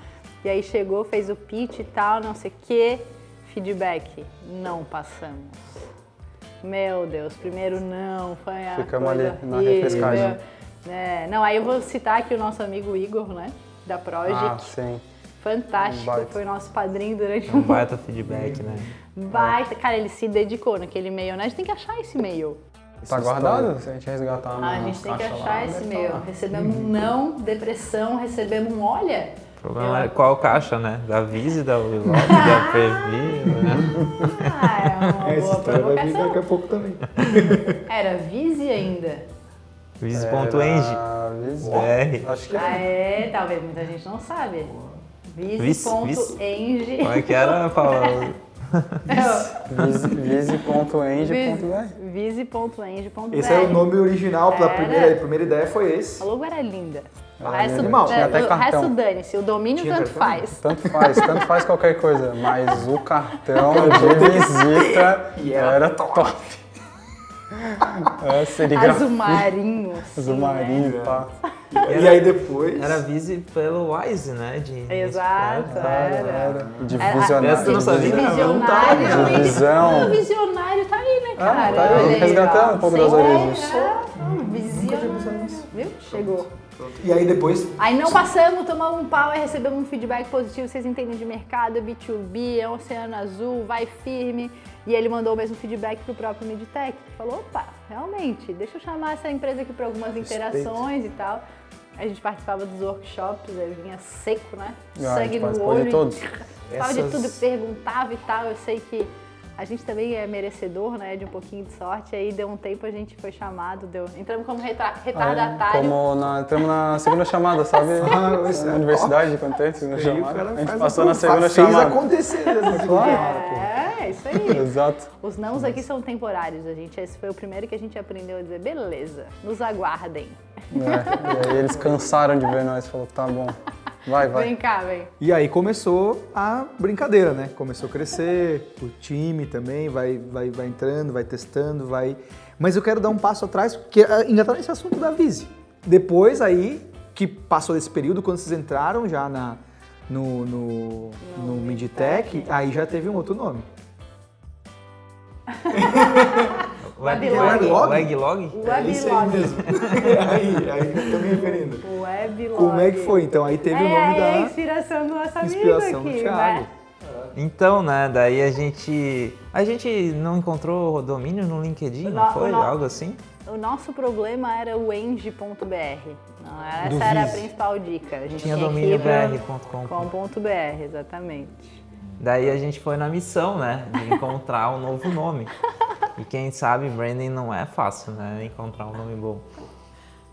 E aí chegou, fez o pitch e tal, não sei o quê. Feedback, não passamos. Meu Deus, primeiro não, foi a Ficamos coisa ali na horrível. repescagem. É, não, aí eu vou citar aqui o nosso amigo Igor, né? Da Ah, Project. sim. Fantástico, baita. foi nosso padrinho durante Um um baita feedback, né? baita. Cara, ele se dedicou naquele e-mail, né? A gente tem que achar esse e-mail. Tá guardado? Se a gente resgatar Ah, a gente tem que achar lá, esse tá e-mail. Recebemos um não, depressão, recebemos um olha. O problema é qual caixa, né? Da Vise, da Willow, da Previ, né? Ah, é uma Essa boa história vai vir daqui a pouco também. Era Vise ainda. Vise.eng. Era Vise. Acho que Ah, é. é, talvez muita gente não sabe. Vice- Como Vise.eng. é que era, Paula? Vise- Vise.eng.br. Vise.eng.br. Esse é o nome original, pela Era. primeira, a primeira ideia foi esse. A logo era linda. O Era resto, é, Tinha até o resto dane-se. O domínio Tinha tanto cartão? faz. Tanto faz, tanto faz qualquer coisa, mas o cartão de visita E era era top. É, serigrafia. Azul marinho. Azul marinho, né? pá. E aí depois. Era Vise pelo Wise, né? De Exato, era. De É, a- visionário. Essa tu não sabia? Visionário. Não, tá, Visão. O visionário tá aí, né, cara? Ah, tá aí, resgatando um pouco das origens. é, Visionário. Viu? Chegou. E aí depois. Aí não passamos, tomamos um pau, aí recebemos um feedback positivo, vocês entendem de mercado, é B2B, é um oceano azul, vai firme. E ele mandou o mesmo feedback pro próprio Midtech, que falou, opa, realmente, deixa eu chamar essa empresa aqui para algumas interações e tal. A gente participava dos workshops, aí vinha seco, né? Ah, Sangue no de olho. todos. Falava de Essas- tudo, perguntava e tal. Eu sei que a gente também é merecedor, né, de um pouquinho de sorte. Aí deu um tempo, a gente foi chamado, deu... entramos como retra- retardatário. Como na, entramos na segunda chamada, sabe? Ah, é na universidade, quando tem segunda Aí chamada. A gente faz passou a- na segunda fez chamada. acontecer segunda chamada, pô. É, isso aí. Exato. Os nãos aqui são temporários, a gente. Esse foi o primeiro que a gente aprendeu a dizer, beleza, nos aguardem. É, e aí eles cansaram de ver nós, falou, tá bom, vai, vai. Vem cá, vem. E aí começou a brincadeira, né? Começou a crescer, o time também vai, vai, vai entrando, vai testando, vai. Mas eu quero dar um passo atrás, porque ah, ainda tá nesse assunto da Vise. Depois aí, que passou esse período, quando vocês entraram já na, no, no, no Midtech, aí já teve um outro nome. Weblog. Weblog? Weblog? Weblog. aí, aí eu tô me referindo. Weblog. Como é que foi? Então aí teve o nome É, é a da inspiração do nosso amigo inspiração aqui, do Thiago. né? Então, né, daí a gente. A gente não encontrou domínio no LinkedIn, O não no- foi? no- Algo assim? O nosso problema era o eng.br. Não, essa Do era a principal dica. A gente Tinha tinha domínio exatamente. Daí a gente foi na missão, né, de encontrar um novo nome. E quem sabe branding não é fácil, né, encontrar um nome bom.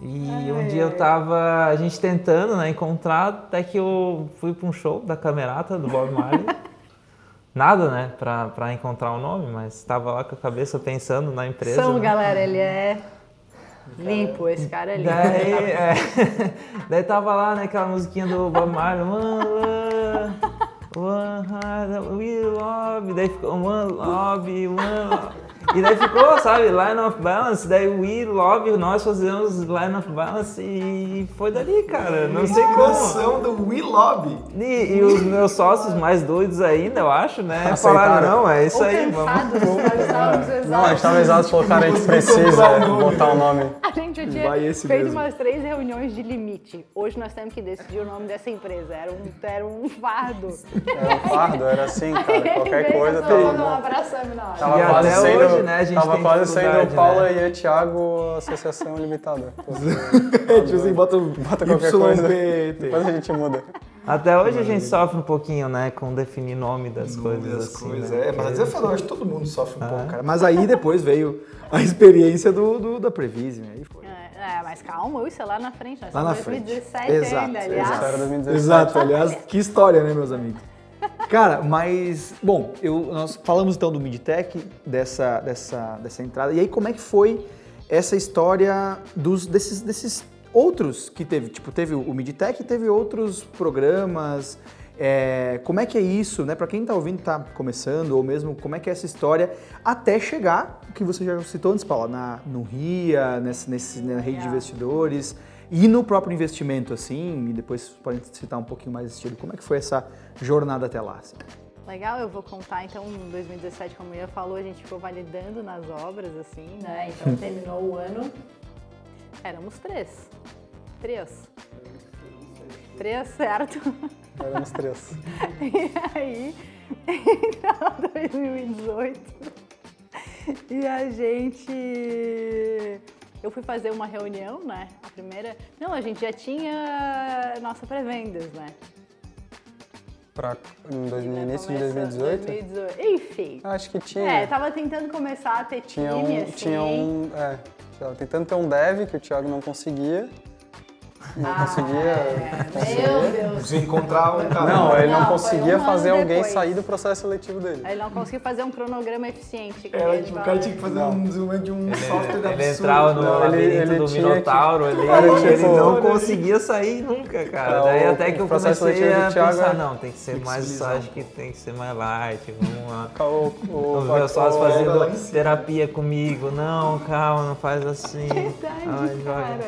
E um dia eu tava, a gente tentando, né, encontrar, até que eu fui para um show da Camerata, do Bob Marley. Nada, né, pra, pra encontrar um nome, mas tava lá com a cabeça pensando na empresa. São, né? galera, ele é limpo, esse cara é limpo. Daí, é, daí tava lá, né, aquela musiquinha do Bob Marley, One Love, One Heart, We Love, daí ficou One Love, One Love. E daí ficou, sabe, Line of Balance, daí We Love, nós fazemos Line of Balance e foi dali, cara, não sei como. Inspiração do We Lobby. E, e os meus sócios mais doidos ainda, eu acho, né, Aceitaram. falaram, não, é isso Ou aí, vamos. cansados, nós estávamos Não, a gente exaustos. tava exato, falou, cara, a gente precisa botar o nome. A gente já tinha Vai esse feito mesmo. umas três reuniões de limite. Hoje nós temos que decidir o nome dessa empresa. Era um, era um fardo. Era um fardo, era assim, cara, qualquer coisa tava... nós. Tava E quase até sendo, hoje, né, a gente tava tem quase sendo dificuldade, Paula né? e Thiago Associação Limitada. tipo assim, bota, Bota qualquer coisa. Depois a gente muda. Até hoje a gente sofre um pouquinho, né, com definir nome das coisas das assim, coisas, né? é, mas é desafiador, acho que todo mundo sofre um pouco, cara. Mas aí depois veio a experiência do, do- da Previsium, aí foi. É, é, mas calma, isso é lá na frente. Nós Lá na estamos em frente. 2017 Exato, ainda, aliás. Isso era 2017. Exato, aliás, que história, né, meus amigos? Cara, mas, bom, eu, nós falamos então do Midtech, dessa, dessa, dessa entrada, e aí como é que foi essa história dos, desses, desses outros que teve? Tipo, teve o Midtech e teve outros programas, é, como é que é isso, né? Para quem tá ouvindo, tá começando, ou mesmo como é que é essa história, até chegar, o que você já citou antes, Paula, na, no RIA, nesse, nesse, na rede de Legal. investidores, e no próprio investimento, assim, e depois podem citar um pouquinho mais esse estilo. Como é que foi essa jornada até lá? assim? Legal, eu vou contar então, em 2017, como Ian falou, a gente ficou validando nas obras, assim, né? Então terminou o ano. Éramos três. Três. Três, certo? Éramos três. E aí, entrou 2018 e a gente. Eu fui fazer uma reunião, né? A primeira. Não, a gente já tinha nossa pré-vendas, né? Pra, no dois- no Né, início de começou 2018? 2018. Enfim. Acho que tinha. É, tava tentando começar a ter time, tinha um, assim. tinha um, é, tava tentando ter um dev que o Thiago não conseguia. Não Ah, conseguia. é. Meu Deus. Se encontrar um cara. Não, ele não, Não, conseguia um fazer alguém depois. sair do processo seletivo dele. Ele não conseguiu fazer um cronograma eficiente. Era, tipo, o cara tinha que fazer um desenvolvimento de um software da Ele absurdo. entrava no Não, ele- labirinto ele do Minotauro ali, Era e ele tipo- não conseguia sair nunca, cara. É, Daí até que o eu processo comecei a pensar, é não, tem que ser mais, acho que tem que ser mais light, vamos lá. Os meus sócios em fazendo terapia comigo, não, calma, não faz assim. Ai, Verdade, joga. cara.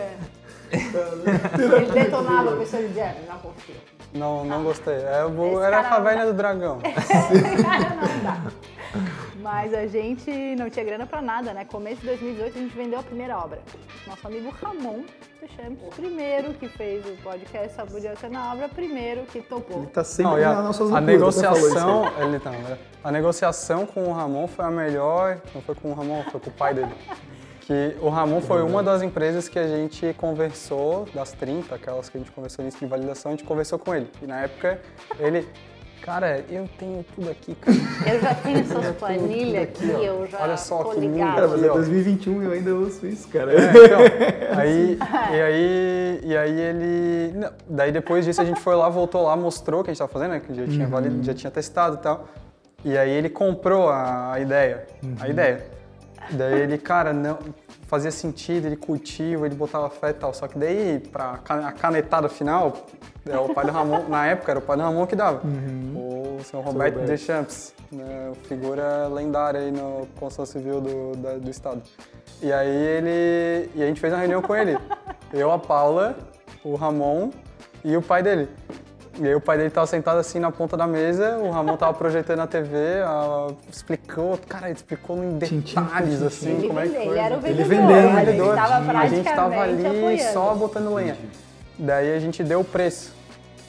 Ele detonava a pessoa e dizia, não confio. Não, não gostei. É, era a caverna do dragão. Cara, não dá. Mas a gente não tinha grana pra nada, né? Começo de 2018 a gente vendeu a primeira obra. Nosso amigo Ramon Champs, primeiro que fez o podcast Podia Ser na Obra, primeiro que topou. Ele tá sempre Não, a, a negociação, ele tá, né? A negociação com o Ramon foi a melhor, não foi com o Ramon, foi com o pai dele. Que o Ramon foi uma das empresas que a gente conversou, das 30, aquelas que a gente conversou nisso de validação, a gente conversou com ele. E na época ele, cara, eu tenho tudo aqui, cara. Eu já tenho essas planilhas aqui, ó. eu já Olha só tô que lindo. ligado. Cara, mas é Aqui, ó. 2021 e eu ainda ouço isso, cara. Então, aí, e aí, e aí ele. não, daí depois disso a gente foi lá, voltou lá, mostrou o que a gente tava fazendo, né? Que já tinha, vali- já tinha testado e tal. E aí ele comprou a, a ideia. A ideia. Daí ele, cara, não. Fazia sentido, ele curtiu, ele botava fé e tal. Só que daí, pra a canetada final, é o pai do Ramon, na época era o pai do Ramon que dava. O senhor Roberto. Deschamps, né, figura lendária aí no Constituição Civil do, da- do Estado. E aí ele. E a gente fez uma reunião com ele. Eu, a Paula, o Ramon e o pai dele. E aí o pai dele tava sentado assim na ponta da mesa, o Ramon tava projetando na TV, a- explicou, cara, ele explicou em detalhes assim, Ele, como é que foi. ele era o Ele vendedor, vendendo, a gente vendedor. tava A gente tava ali apoiando. só botando lenha. Daí a gente deu o preço.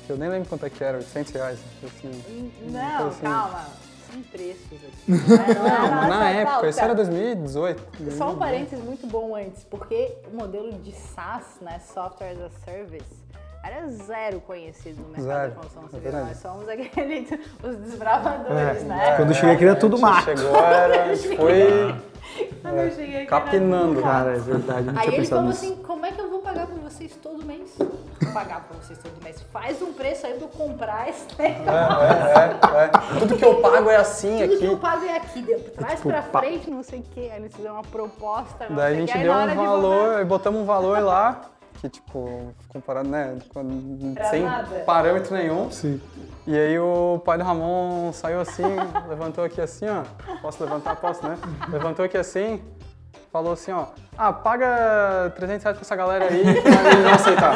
que Eu nem lembro quanto é que era, 800 reais. Assim. Não, assim. calma. Sem preços aqui. Não, na época, isso era 2018. Só um parênteses muito bom antes, porque o modelo de SaaS, né, Software as a Service, era zero conhecido no mercado Zero, da construção é civil. verdade. Nós somos aqueles, os desbravadores, É, né? Quando eu cheguei aqui era tudo mato. Chegou, era, foi Quando eu cheguei aqui era capinando. tudo. Cara, é verdade, não Aí tinha ele falou nisso. assim, como é que eu vou pagar pra vocês todo mês? Vou pagar pra vocês todo mês. Faz um preço aí pra eu comprar esse negócio. É, é. Tudo que eu pago é assim Tudo que eu aqui. pago é aqui, de trás tipo, pra frente, não sei o quê. Aí eles fizeram uma proposta, não Daí a sei o gente deu um hora de valor, botamos um valor lá, que tipo, comparado, né, com- Pra sem nada. parâmetro nenhum. Sim. E aí o pai do Ramon saiu assim, levantou aqui assim, ó. Posso levantar? Posso, né? Levantou aqui assim, falou assim, ó. Ah, paga 300 reais pra essa galera aí, que eles vão aceitar.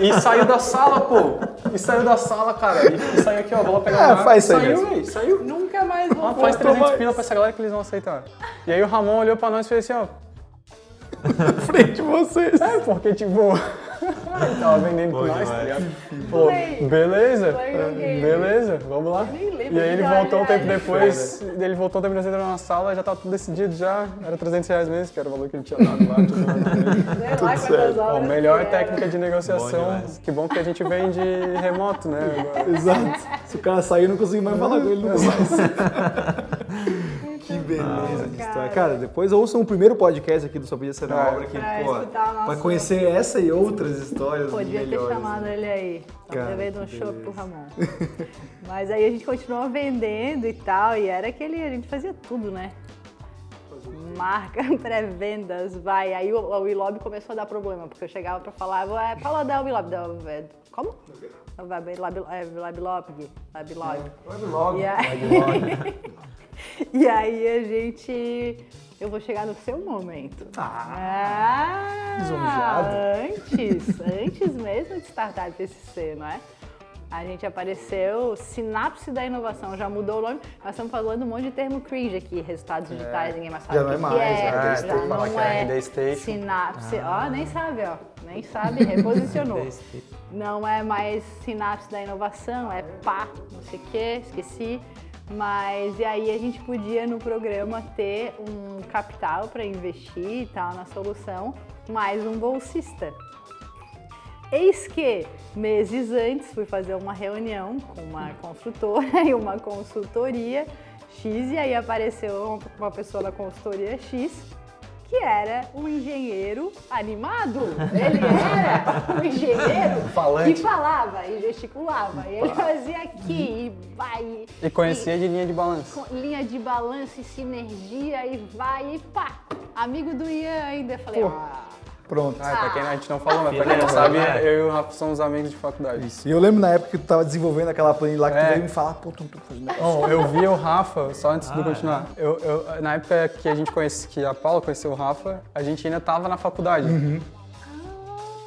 E saiu da sala, pô. E saiu da sala, cara. E, e saiu aqui, ó. Vou lá pegar Ah, faz isso aí Saiu, mesmo. saiu. Nunca mais vou Ah, faz Voltou 300 mais. pila pra essa galera que eles vão aceitar. E aí o Ramon olhou pra nós e fez assim, ó. Frente de vocês. É, porque tipo. ele tava vendendo com Bom nós, tá ligado? Play. beleza, beleza, vamos lá. E aí de ele voltou um tempo depois, ele voltou um tempo depois, entrou na sala, já tava tudo decidido já, era 300 reais mesmo, que era o valor que ele tinha dado lá. Tudo quantas Ó, melhor era. técnica de negociação, que bom que a gente vende remoto, né? agora. Exato. Se o cara sair, eu não consigo mais falar com ele nunca mais. Que beleza de história. Cara, depois ouçam o primeiro podcast aqui do Só Podia Ser na É. Obra, que, Pra pô, vai conhecer essa e outras histórias Pô, devia ter melhores. chamado ele aí. Cara, Estamos devendo um show pro Ramon. Mas aí a gente continuou vendendo e tal, e era aquele, a gente fazia tudo, né? Marca, pré-vendas, vai. Aí o, o WeLob começou a dar problema, porque eu chegava pra falar, é, fala da WeLob, da, é, como? Lab, lab, é, Lablog, Lablog. Vai logo. E aí, e aí a gente. Eu vou chegar no seu momento. Ah, lisonjeado. antes, antes mesmo de startup SC, não é? A gente apareceu, Sinapse da Inovação, já mudou o nome. Nós estamos falando um monte de termo cringe aqui, resultados digitais, ninguém mais sabe Já não é mais, é. é, já falar não que é é Station. Sinapse, ó, nem sabe, ó, nem sabe, reposicionou. Não é mais sinapse da inovação, é pá, não sei o quê, esqueci. Mas e aí a gente podia no programa ter um capital para investir e tal na solução, mais um bolsista. Eis que, meses antes, fui fazer uma reunião com uma construtora e uma consultoria X, e aí apareceu uma pessoa da consultoria X que era um engenheiro animado. Ele era um engenheiro Falante. que falava e gesticulava. E ele fazia aqui e vai. E conhecia de linha de balanço. linha de balanço e sinergia e vai e pá. Amigo do Ian ainda. Falei, Pô. ah, Pronto. Ah, pra quem a gente não falou, mas pra quem não sabe, eu e o Rafa somos amigos de faculdade. Isso. E eu lembro na época que tu tava desenvolvendo aquela planilha lá que tu É. veio me falar, pô, tu, tu fazendo Bom, eu vi o Rafa, só antes de Ah, eu continuar. Eu, eu- na época que a gente conhece, que a Paula conheceu o Rafa, a gente ainda tava na faculdade.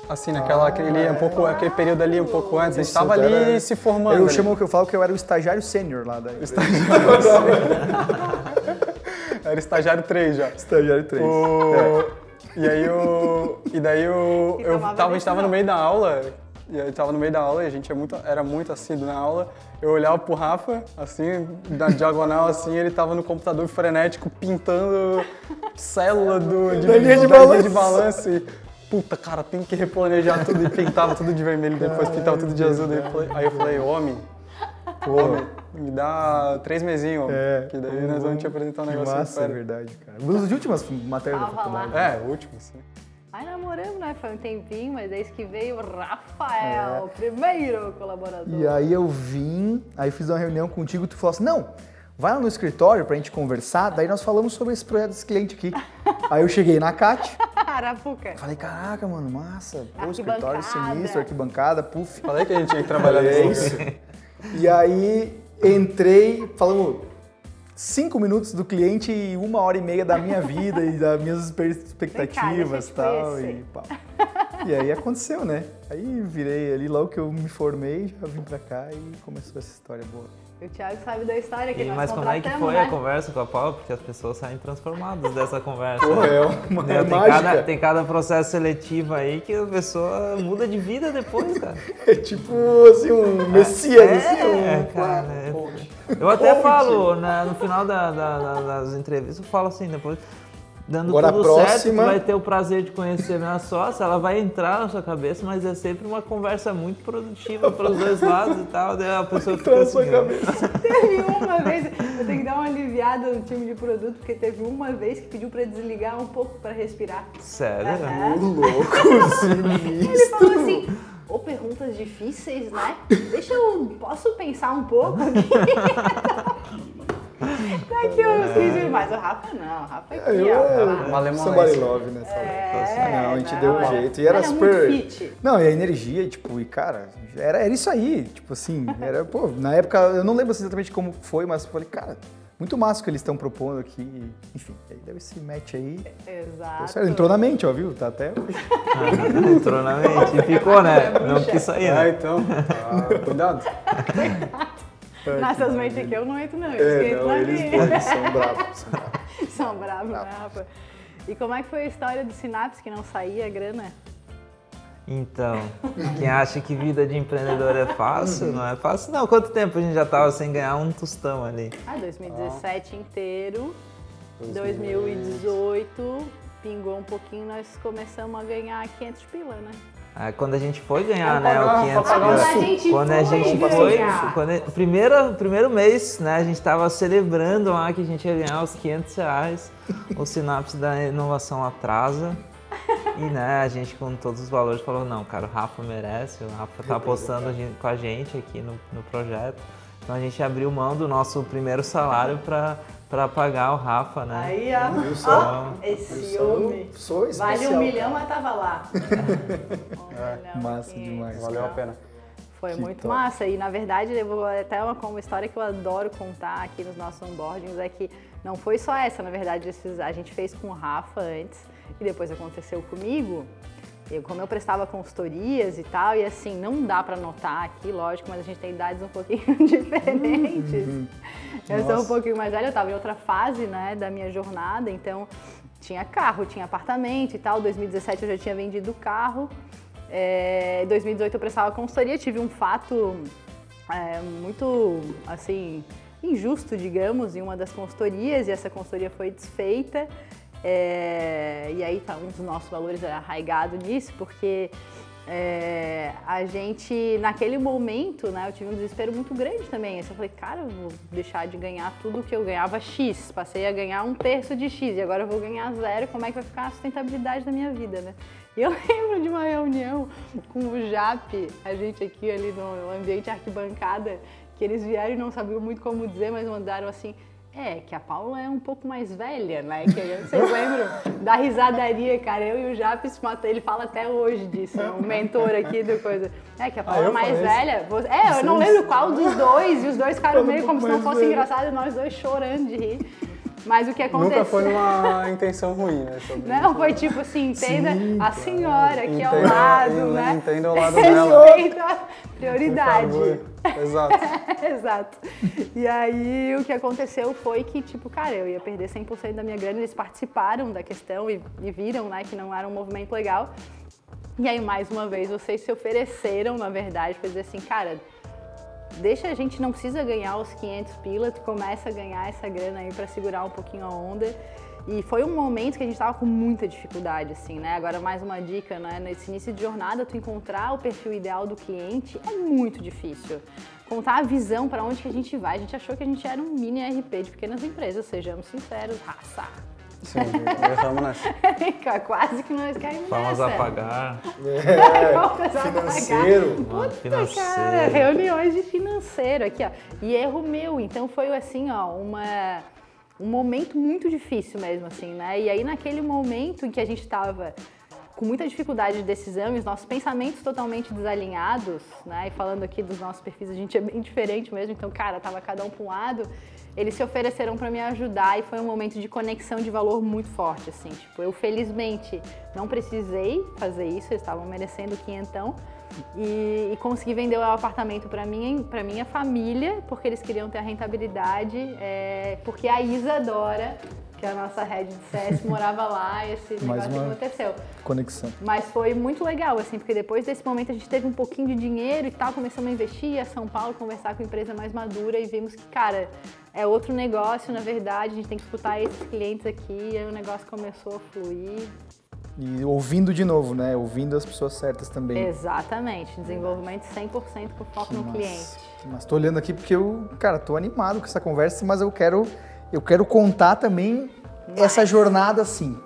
Assim, naquela, aquele, um pouco, aquele período ali, um pouco antes, a gente Isso, tava tu ali era- se formando. Eu ali. chamo o que eu falo que eu era o estagiário sênior lá da empresa. Era estagiário 3 já. Estagiário 3. O- E aí o. E daí o. E Eu tomava tava, a gente tava no meio da aula. E eu tava no meio da aula e a gente é muito, era muito assíduo na aula. Eu olhava pro Rafa, assim, na diagonal, assim, ele tava no computador frenético pintando célula do, de, Da linha de da balanço. de balanço. E, puta, cara, tem que replanejar tudo. E pintava tudo de vermelho, depois pintava tudo de azul. Eu aí eu falei, homem, homem, me dá três mesinhos. É. Que daí nós vamos te apresentar um Que negócio massa, é verdade, cara. Uma últimas matérias da Tava faculdade. lá. É, o último, sim. Aí namoramos, né? Foi um tempinho, mas desde que veio o Rafael, primeiro colaborador. É. E aí eu vim, aí fiz uma reunião contigo, tu falou assim, não, vai lá no escritório pra gente conversar, daí nós falamos sobre esse projeto desse cliente aqui. aí eu cheguei na CAT, Arapuca. falei, caraca, mano, massa, pô, escritório sinistro, arquibancada, puf. Falei que a gente tinha que trabalhar É nesse isso. E aí entrei, falamos cinco minutos do cliente e uma hora e meia da minha vida e das minhas expectativas e tal. E, pá. e aí aconteceu, né? Aí virei ali, logo que eu me formei, já vim pra cá e começou essa história boa. E o Thiago sabe da história que E, nós mas como é que foi né? a conversa com a Paula? Porque as pessoas saem transformadas dessa conversa. Pô, né? é uma Né, é tem, mágica. cada, tem cada processo seletivo aí que a pessoa muda de vida depois, cara. É tipo assim, um messias, assim, É, um... cara. é- Eu até falo, na- no final da- da- da- das entrevistas, eu falo assim, depois, dando Agora tudo certo, próxima- tu vai ter o prazer de conhecer a minha sócia, ela vai entrar na sua cabeça, mas é sempre uma conversa muito produtiva para os dois lados e tal, daí a pessoa fica assim, cabeça. Teve uma vez, eu tenho que dar uma aliviada no time de produto, porque teve uma vez que pediu pra desligar um pouco pra respirar. sério? Aham. Ô, louco, Ele sinistro. falou assim, ô perguntas difíceis, né? Deixa eu, posso pensar um pouco aqui? Daqui 15 minutos, mas o Rafa não, o Rafa aqui, Eu, ó. Malemolência. somebody love nessa hora. É, não, a gente não, deu um é. jeito. E era Era super. muito fit. Não, e a energia, tipo, e cara, era, era isso aí. Tipo assim, era, pô, na época, eu não lembro assim exatamente como foi, mas eu falei, cara, muito massa o que eles estão propondo aqui. Enfim, aí deu esse match aí. Exato. Entrou na mente, ó, viu? Tá até hoje. Entrou na mente e ficou, né? Não quis sair, Ah, né? então. ah, cuidado. Nessas mentes aqui eu não entro não, É, esquento não, na eles, são bravos. São bravos. Né, Rafa? E como é que foi a história do Sinapse que não saía a grana? Então, quem acha que vida de empreendedor é fácil, não é fácil não. Quanto tempo a gente já tava sem ganhar um tostão ali? Ah, 2017 inteiro, 2018 pingou um pouquinho, nós começamos a ganhar 500 pila, né? Ah, quando a gente foi ganhar, né, pagar- o 500 pra pagar pila. o suco. A gente Quando a gente foi, quando a- primeiro, primeiro mês, né, a gente tava celebrando lá que a gente ia ganhar os 500 reais. O Sinapse da inovação atrasa. E, né, a gente com todos os valores falou, não, cara, o Rafa merece, o Rafa tá apostando com a gente aqui no, no projeto. Então a gente abriu mão do nosso primeiro salário para para pagar o Rafa, né? Aí, ó, ó esse homem. sou especial. Vale um milhão, mas tava lá. Massa 500. demais. Valeu a pena. Foi Que muito top. massa. E na verdade, eu vou até uma, uma história que eu adoro contar aqui nos nossos onboardings é que não foi só essa, na verdade, esses- a gente fez com o Rafa antes e depois aconteceu comigo. Eu, como eu prestava consultorias e tal, e assim, não dá pra notar aqui, lógico, mas a gente tem idades um pouquinho diferentes. Eu sou um Nossa. pouquinho mais velha, eu tava em outra fase, né, da minha jornada, então tinha carro, tinha apartamento e tal. 2017 eu já tinha vendido o carro. É, 2018 eu prestava consultoria, tive um fato é, muito, assim, injusto, digamos, em uma das consultorias e essa consultoria foi desfeita. É, e aí tá, um dos nossos valores era arraigado nisso, porque é, a gente, naquele momento, né, eu tive um desespero muito grande também. Eu falei, cara, eu vou deixar de ganhar tudo que eu ganhava X, passei a ganhar um terço de X e agora eu vou ganhar zero, como é que vai ficar a sustentabilidade da minha vida, né? E eu lembro de uma reunião com o JAP, a gente aqui ali no ambiente arquibancada, que eles vieram e não sabiam muito como dizer, mas mandaram assim, é, que a Paula é um pouco mais velha, né? Que vocês lembram da risadaria, cara? Eu e o Japes, ele fala até hoje disso, o mentor aqui do coisa. É, que a Paula Ah, é mais velha. Você- É, eu não lembro qual dos dois, e os dois ficaram meio como se não fosse velha. engraçado, e nós dois chorando de rir. Mas o que aconteceu... Nunca foi numa intenção ruim, né? Não, isso. foi tipo assim, entenda Sim, a senhora aqui ao lado, né? entenda o lado dela. Prioridade. Exato. Exato. E aí o que aconteceu foi que, tipo, cara, eu ia perder 100% da minha grana, eles participaram da questão e, e viram, né, que não era um movimento legal. E aí, mais uma vez, vocês se ofereceram, na verdade, para dizer assim, cara, deixa a gente, não precisa ganhar os 500 pila, tu começa a ganhar essa grana aí para segurar um pouquinho a onda. E foi um momento que a gente tava com muita dificuldade, assim, né? Agora, mais uma dica, né? Nesse início de jornada, tu encontrar o perfil ideal do cliente é muito difícil. Contar a visão para onde que a gente vai. A gente achou que a gente era um mini RP de pequenas empresas, sejamos sinceros, raça. Sim, erramos nessa. Quase que nós caímos Vamos nessa. apagar. Vamos apagar. Financeiro. Mano, Puta, financeiro. cara, reuniões de financeiro aqui, ó. E erro meu, então foi assim, ó, uma, um momento muito difícil mesmo, assim, né? E aí naquele momento em que a gente estava com muita dificuldade de decisão e os nossos pensamentos totalmente desalinhados, né? E falando aqui dos nossos perfis, a gente é bem diferente mesmo, então, cara, tava cada um para um lado. Eles se ofereceram para me ajudar e foi um momento de conexão de valor muito forte, assim. Tipo, eu felizmente não precisei fazer isso, eles estavam merecendo o quinhentão. E, e consegui vender o apartamento para minha, pra minha família, porque eles queriam ter a rentabilidade, é, porque a Isadora, que é a nossa head de CS, morava lá e esse negócio aconteceu. Conexão. Mas foi muito legal, assim, porque depois desse momento a gente teve um pouquinho de dinheiro e tal, começamos a investir, ia a São Paulo conversar com a empresa mais madura e vimos que, cara, é outro negócio, na verdade, a gente tem que escutar esses clientes aqui, e aí o negócio começou a fluir. E ouvindo de novo, né? Ouvindo as pessoas certas também. Exatamente, desenvolvimento 100% com foco no cliente. Mas tô olhando aqui porque eu, cara, tô animado com essa conversa, mas eu quero, eu quero contar também essa jornada assim.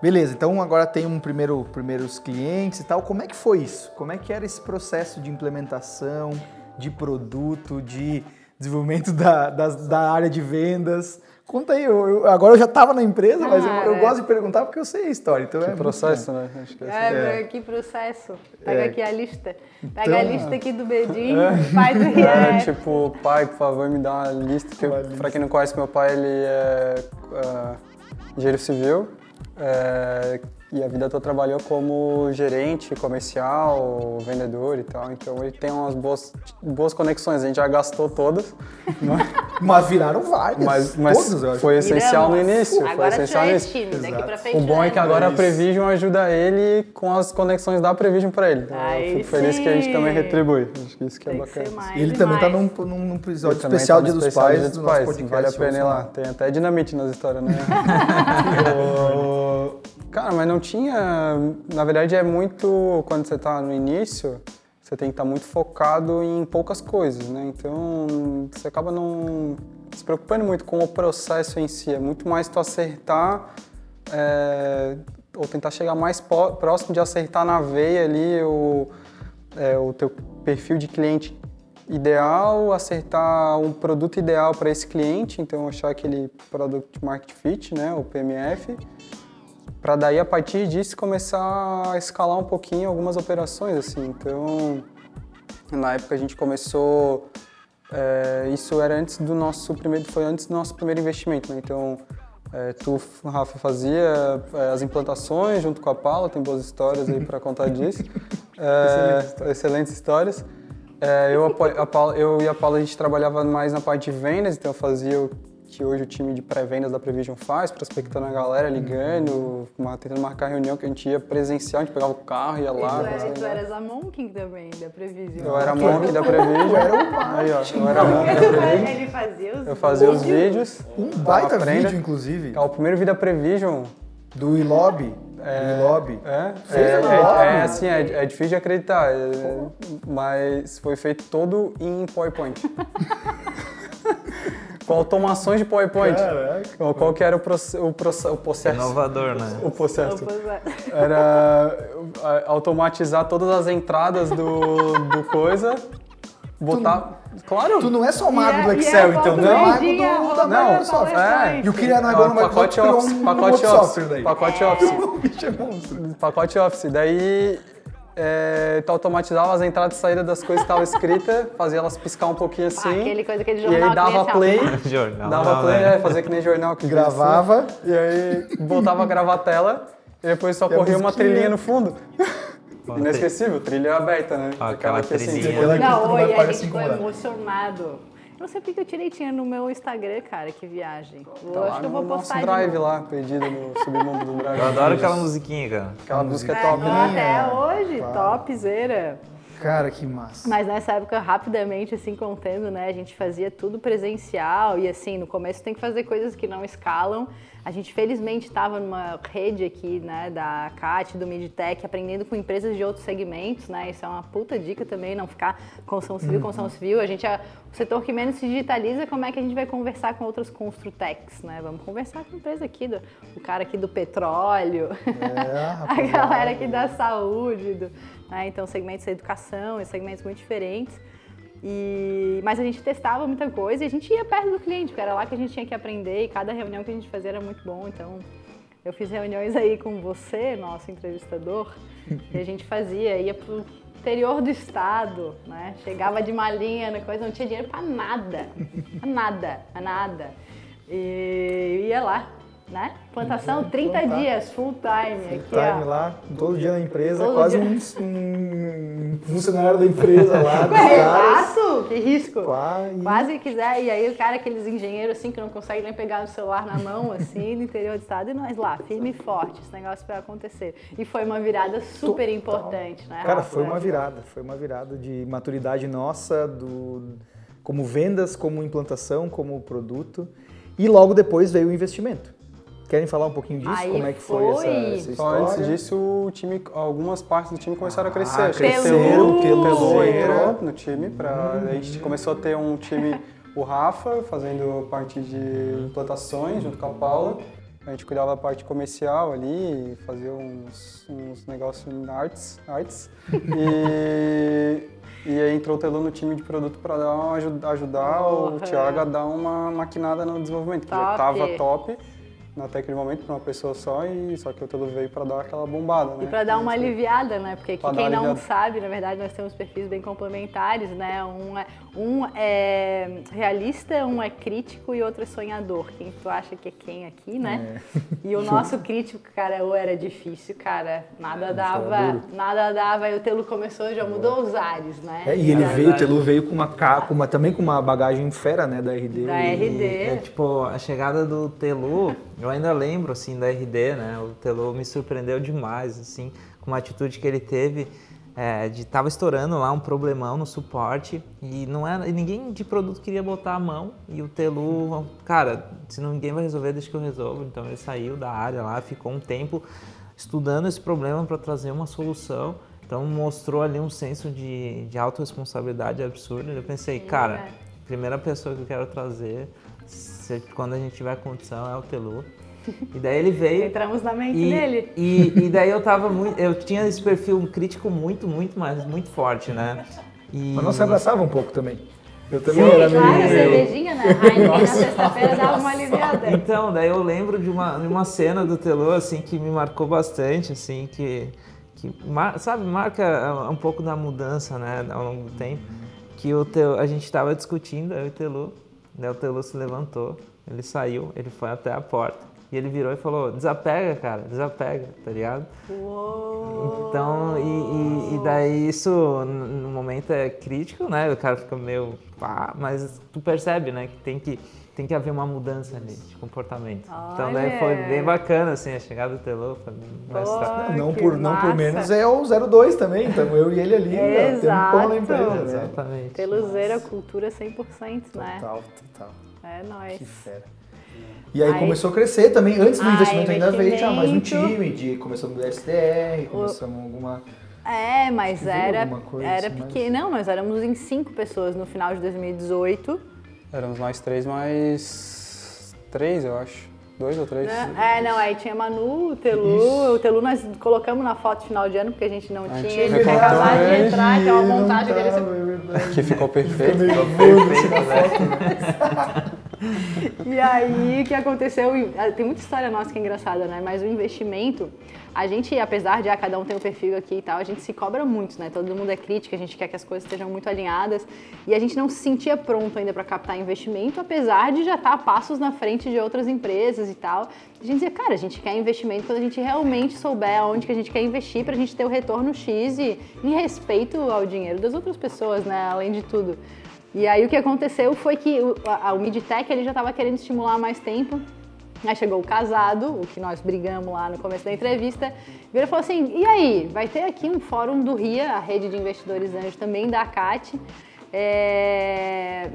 Beleza, então agora tem um primeiro, primeiros clientes e tal. Como é que foi isso? Como é que era esse processo de implementação, de produto, de desenvolvimento da, das- da área de vendas? Conta aí, eu, eu- agora eu já estava na empresa, mas eu, eu Cara. gosto de perguntar porque eu sei a história. Então é Que muito processo, né? Acho que é assim. É, que processo. Pega É. aqui a lista. Pega Então- a lista aqui do Bedinho, faz o Era react. tipo, pai, por favor, me dá uma lista. Que Uma. Pra quem não conhece, meu pai, ele é ah, engenheiro civil. É, e a vida toda trabalhou como gerente comercial, vendedor e tal. Então ele tem umas boas, boas conexões. A gente já gastou todas, Mas viraram várias. mas, mas todas, eu acho. foi essencial no Viramos. início. Foi Agora tu essencial já no é início. time, daqui pra frente O bom é que já agora a. Prevision ajuda ele com as conexões da Prevision pra ele. Então, Aí eu fico feliz que a gente sim. também retribui. Acho que isso que é Tem que bacana. ser mais E ele e também tá num, num, num episódio especial tá no Dia dos Pais Dia dos Pais. podcast. Vale a pena ir lá. ouçam Tem até dinamite nas histórias, né? Cara, mas não tinha. Na verdade, é muito. Quando você tá no início, você tem que estar muito focado em poucas coisas, né? Então, você acaba não se preocupando muito com o processo em si. É muito mais tu acertar. é, ou tentar chegar mais próximo de acertar na veia ali o, é, o teu perfil de cliente ideal, acertar um produto ideal para esse cliente, então achar aquele Product Market Fit, né, o PMF, para daí a partir disso começar a escalar um pouquinho algumas operações assim. Então, na época a gente começou é, isso era antes do nosso primeiro foi antes do nosso primeiro investimento, né? Então, é, tu, Rafa, fazia é, as implantações junto com a Paula, tem boas histórias aí para contar disso. É, excelentes histórias. Eu, a Paula- eu e a Paula a gente trabalhava mais na parte de vendas, então eu fazia o que hoje o time de pré-vendas da Prevision faz, prospectando a galera, ligando, tentando marcar reunião que a gente ia presencial, a gente pegava o carro, ia E lá. tu, era, fazia- tu eras a Monking também, da Previsão. Eu era monk da Prevision. era o Aí, ó, eu era monk da Prevision. Ele fazia os Eu fazia os vídeos. Um baita Aprenda. vídeo, inclusive, É o primeiro vídeo da Prevision. do Ilob. É, lobby. É, Fez é, no é, lobby? é assim, é, é difícil de acreditar, é, mas foi feito todo em PowerPoint. Com automações de PowerPoint. Caraca. Qual, que era o, proce- o, proce- o processo? Inovador, né? O processo. É. Era automatizar todas as entradas do, do coisa, botar... Claro! Tu não é só mago E do é- e Excel, é então, não é mago do, da Microsoft. PowerPoint. E o criado Ah, agora no pacote Office, um pacote Office, software daí. pacote Office. O bicho é monstro. Pacote Office. Daí é, tu automatizava as entradas e saídas das coisas que estavam escritas, fazia elas piscar um pouquinho Ah, assim. aquele coisa, aquele e jornal aí que dava play. Jornal. Dava não, play, né? é, fazia que nem jornal que Gravava. assim. e aí voltava a gravar a tela. E depois só E corria uma trilhinha no fundo. Pô, Inesquecível, trilha aberta, né? Ó, aquela que assim, trilhinha. Aquela que Não, oi, a gente ficou emocionado. Eu não sei porque eu tirei tinha no meu Instagram, cara, que viagem. Eu Tá acho lá que eu no vou nosso postar de drive novo. lá, perdido no submundo do drive. Eu adoro aquela musiquinha, cara. Aquela música é top, né? até hoje, topzera. Cara, que massa. Mas nessa época, rapidamente, assim, contando, né, a gente fazia tudo presencial e, assim, no começo tem que fazer coisas que não escalam. A gente, felizmente, estava numa rede aqui, né, da CAT, do Midtech, aprendendo com empresas de outros segmentos, né, isso é uma puta dica também, não ficar construção civil, construção civil. A gente é o setor que menos se digitaliza, como é que a gente vai conversar com outras construtecs, né? Vamos conversar com a empresa aqui, do, o cara aqui do petróleo, É, a galera aqui da saúde, do, né? então segmentos da educação, e segmentos muito diferentes. E, mas a gente testava muita coisa e a gente ia perto do cliente, porque era lá que a gente tinha que aprender e cada reunião que a gente fazia era muito bom. Então eu fiz reuniões aí com você, nosso entrevistador, e a gente fazia, ia pro interior do estado, né? Chegava de malinha na coisa, não tinha dinheiro pra nada, pra nada, pra nada. E ia lá, né? Plantação 30 plantar. dias, full time. aqui, Time ó. lá, todo dia na empresa, Todo quase um, um funcionário da empresa lá, exato, que risco. Quase. Quase que quiser. E aí o cara, aqueles engenheiros assim que não conseguem nem pegar o celular na mão, assim, no interior do estado, e nós lá, firme e forte, esse negócio vai acontecer. E foi uma virada super importante, né? Cara, foi uma virada, foi uma virada de maturidade nossa, do, como vendas, como implantação, como produto. E logo depois veio o investimento. Querem falar um pouquinho disso? Aí como é que foi, essa, foi. essa Só história? antes disso, o time, algumas partes do time começaram a crescer. Ah, o cresceram, Telu Telu entrou. no time. Pra, A gente começou a ter um time, o Rafa, fazendo parte de implantações junto com a Paula. A gente cuidava da parte comercial ali, fazia uns, uns negócios em artes. artes. E, e aí entrou o Telu no time de produto para dar uma ajudar o Porra. Thiago a dar uma maquinada no desenvolvimento, que já Top. estava top até aquele momento para uma pessoa só, e só que o Telu veio para dar aquela bombada, né? E para dar uma aliviada, né? Porque quem não aliviada. sabe, na verdade, nós temos perfis bem complementares, né? Um é, um é realista, um é crítico e outro é sonhador. Quem tu acha que é quem aqui, né? É. E o nosso crítico, cara, ou era difícil, cara, nada era dava, nada dava. E o Telo começou, já mudou os ares, né? É, e ele Já- veio, o Telu veio com uma, ca- com uma também com uma bagagem fera, né, da RD. Da RD. É, tipo, a chegada do Telu, eu ainda lembro, assim, da RD, né? O Telu me surpreendeu demais, assim, com uma atitude que ele teve é, de tava estourando lá um problemão no suporte e não era, ninguém de produto queria botar a mão e o Telu, cara, se não ninguém vai resolver, deixa que eu resolvo. Então ele saiu da área lá, ficou um tempo estudando esse problema para trazer uma solução. Então mostrou ali um senso de, de autorresponsabilidade absurdo. Eu pensei, cara, né? primeira pessoa que eu quero trazer, se- quando a gente tiver condição, é o Telu. E daí ele veio. Entramos na mente E, dele. e, e daí eu tava muito. Eu tinha esse perfil crítico muito, muito, mas muito forte, né? E, Mas nós se abraçava um pouco também. Eu também Sim, era claro, meio... cervejinha, né? Heineken na sexta-feira dava uma aliviada. Então, daí eu lembro de uma, de uma cena do Telu, assim, que me marcou bastante, assim, que, que mar- sabe, marca um pouco da mudança, né, ao longo do tempo, que o Telu, a gente estava discutindo, eu e o Telu, daí o Telu se levantou, ele saiu, ele foi até a porta, e ele virou e falou, desapega, cara, desapega, tá ligado? Uou. Então, e, e- e daí isso no momento é crítico, né? O cara fica meio. pá, mas tu percebe, né? Que tem que, tem que haver uma mudança ali de comportamento. Então daí foi bem bacana, assim, a chegada do Telô, foi bem tra- Não por, não por menos é o 02 também, então eu e ele ali, né, tem um pão na empresa. Exato. Né? Exatamente. Pelo zero, cultura 100%, né? Total, total. É nóis. Que fera. E aí, Aí- começou a crescer também. Antes do Ah, investimento ainda veio já mais um time. De, começamos do SDR, começamos alguma... É, mas era, era assim, mas- pequeno. Não, nós éramos em cinco pessoas no final de 2018. Éramos nós três, mais três, eu acho. Dois ou três. né? É, não, aí tinha Manu, o Telu. O Telu nós colocamos na foto de final de ano, porque a gente não A tinha. gente Ele recortou tinha acabado de ele entrar, que é uma montagem dele. tava, é verdade. Que ficou perfeito. Perfeito, né? E aí, o que aconteceu? Tem muita história nossa que é engraçada, né? Mas o investimento, a gente, apesar de ah, cada um ter um perfil aqui e tal, a gente se cobra muito, né? Todo mundo é crítico, a gente quer que as coisas estejam muito alinhadas. E a gente não se sentia pronto ainda para captar investimento, apesar de já estar a passos na frente de outras empresas e tal. A gente dizia, cara, a gente quer investimento quando a gente realmente souber aonde que a gente quer investir para a gente ter o retorno X e em respeito ao dinheiro das outras pessoas, né? Além de tudo. E aí o que aconteceu foi que o, a, o Midtech ele já estava querendo estimular mais tempo. Aí chegou o casado, o que nós brigamos lá no começo da entrevista, virou e falou assim: e aí, vai ter aqui um fórum do RIA, a rede de investidores anjos também da ACAT. É,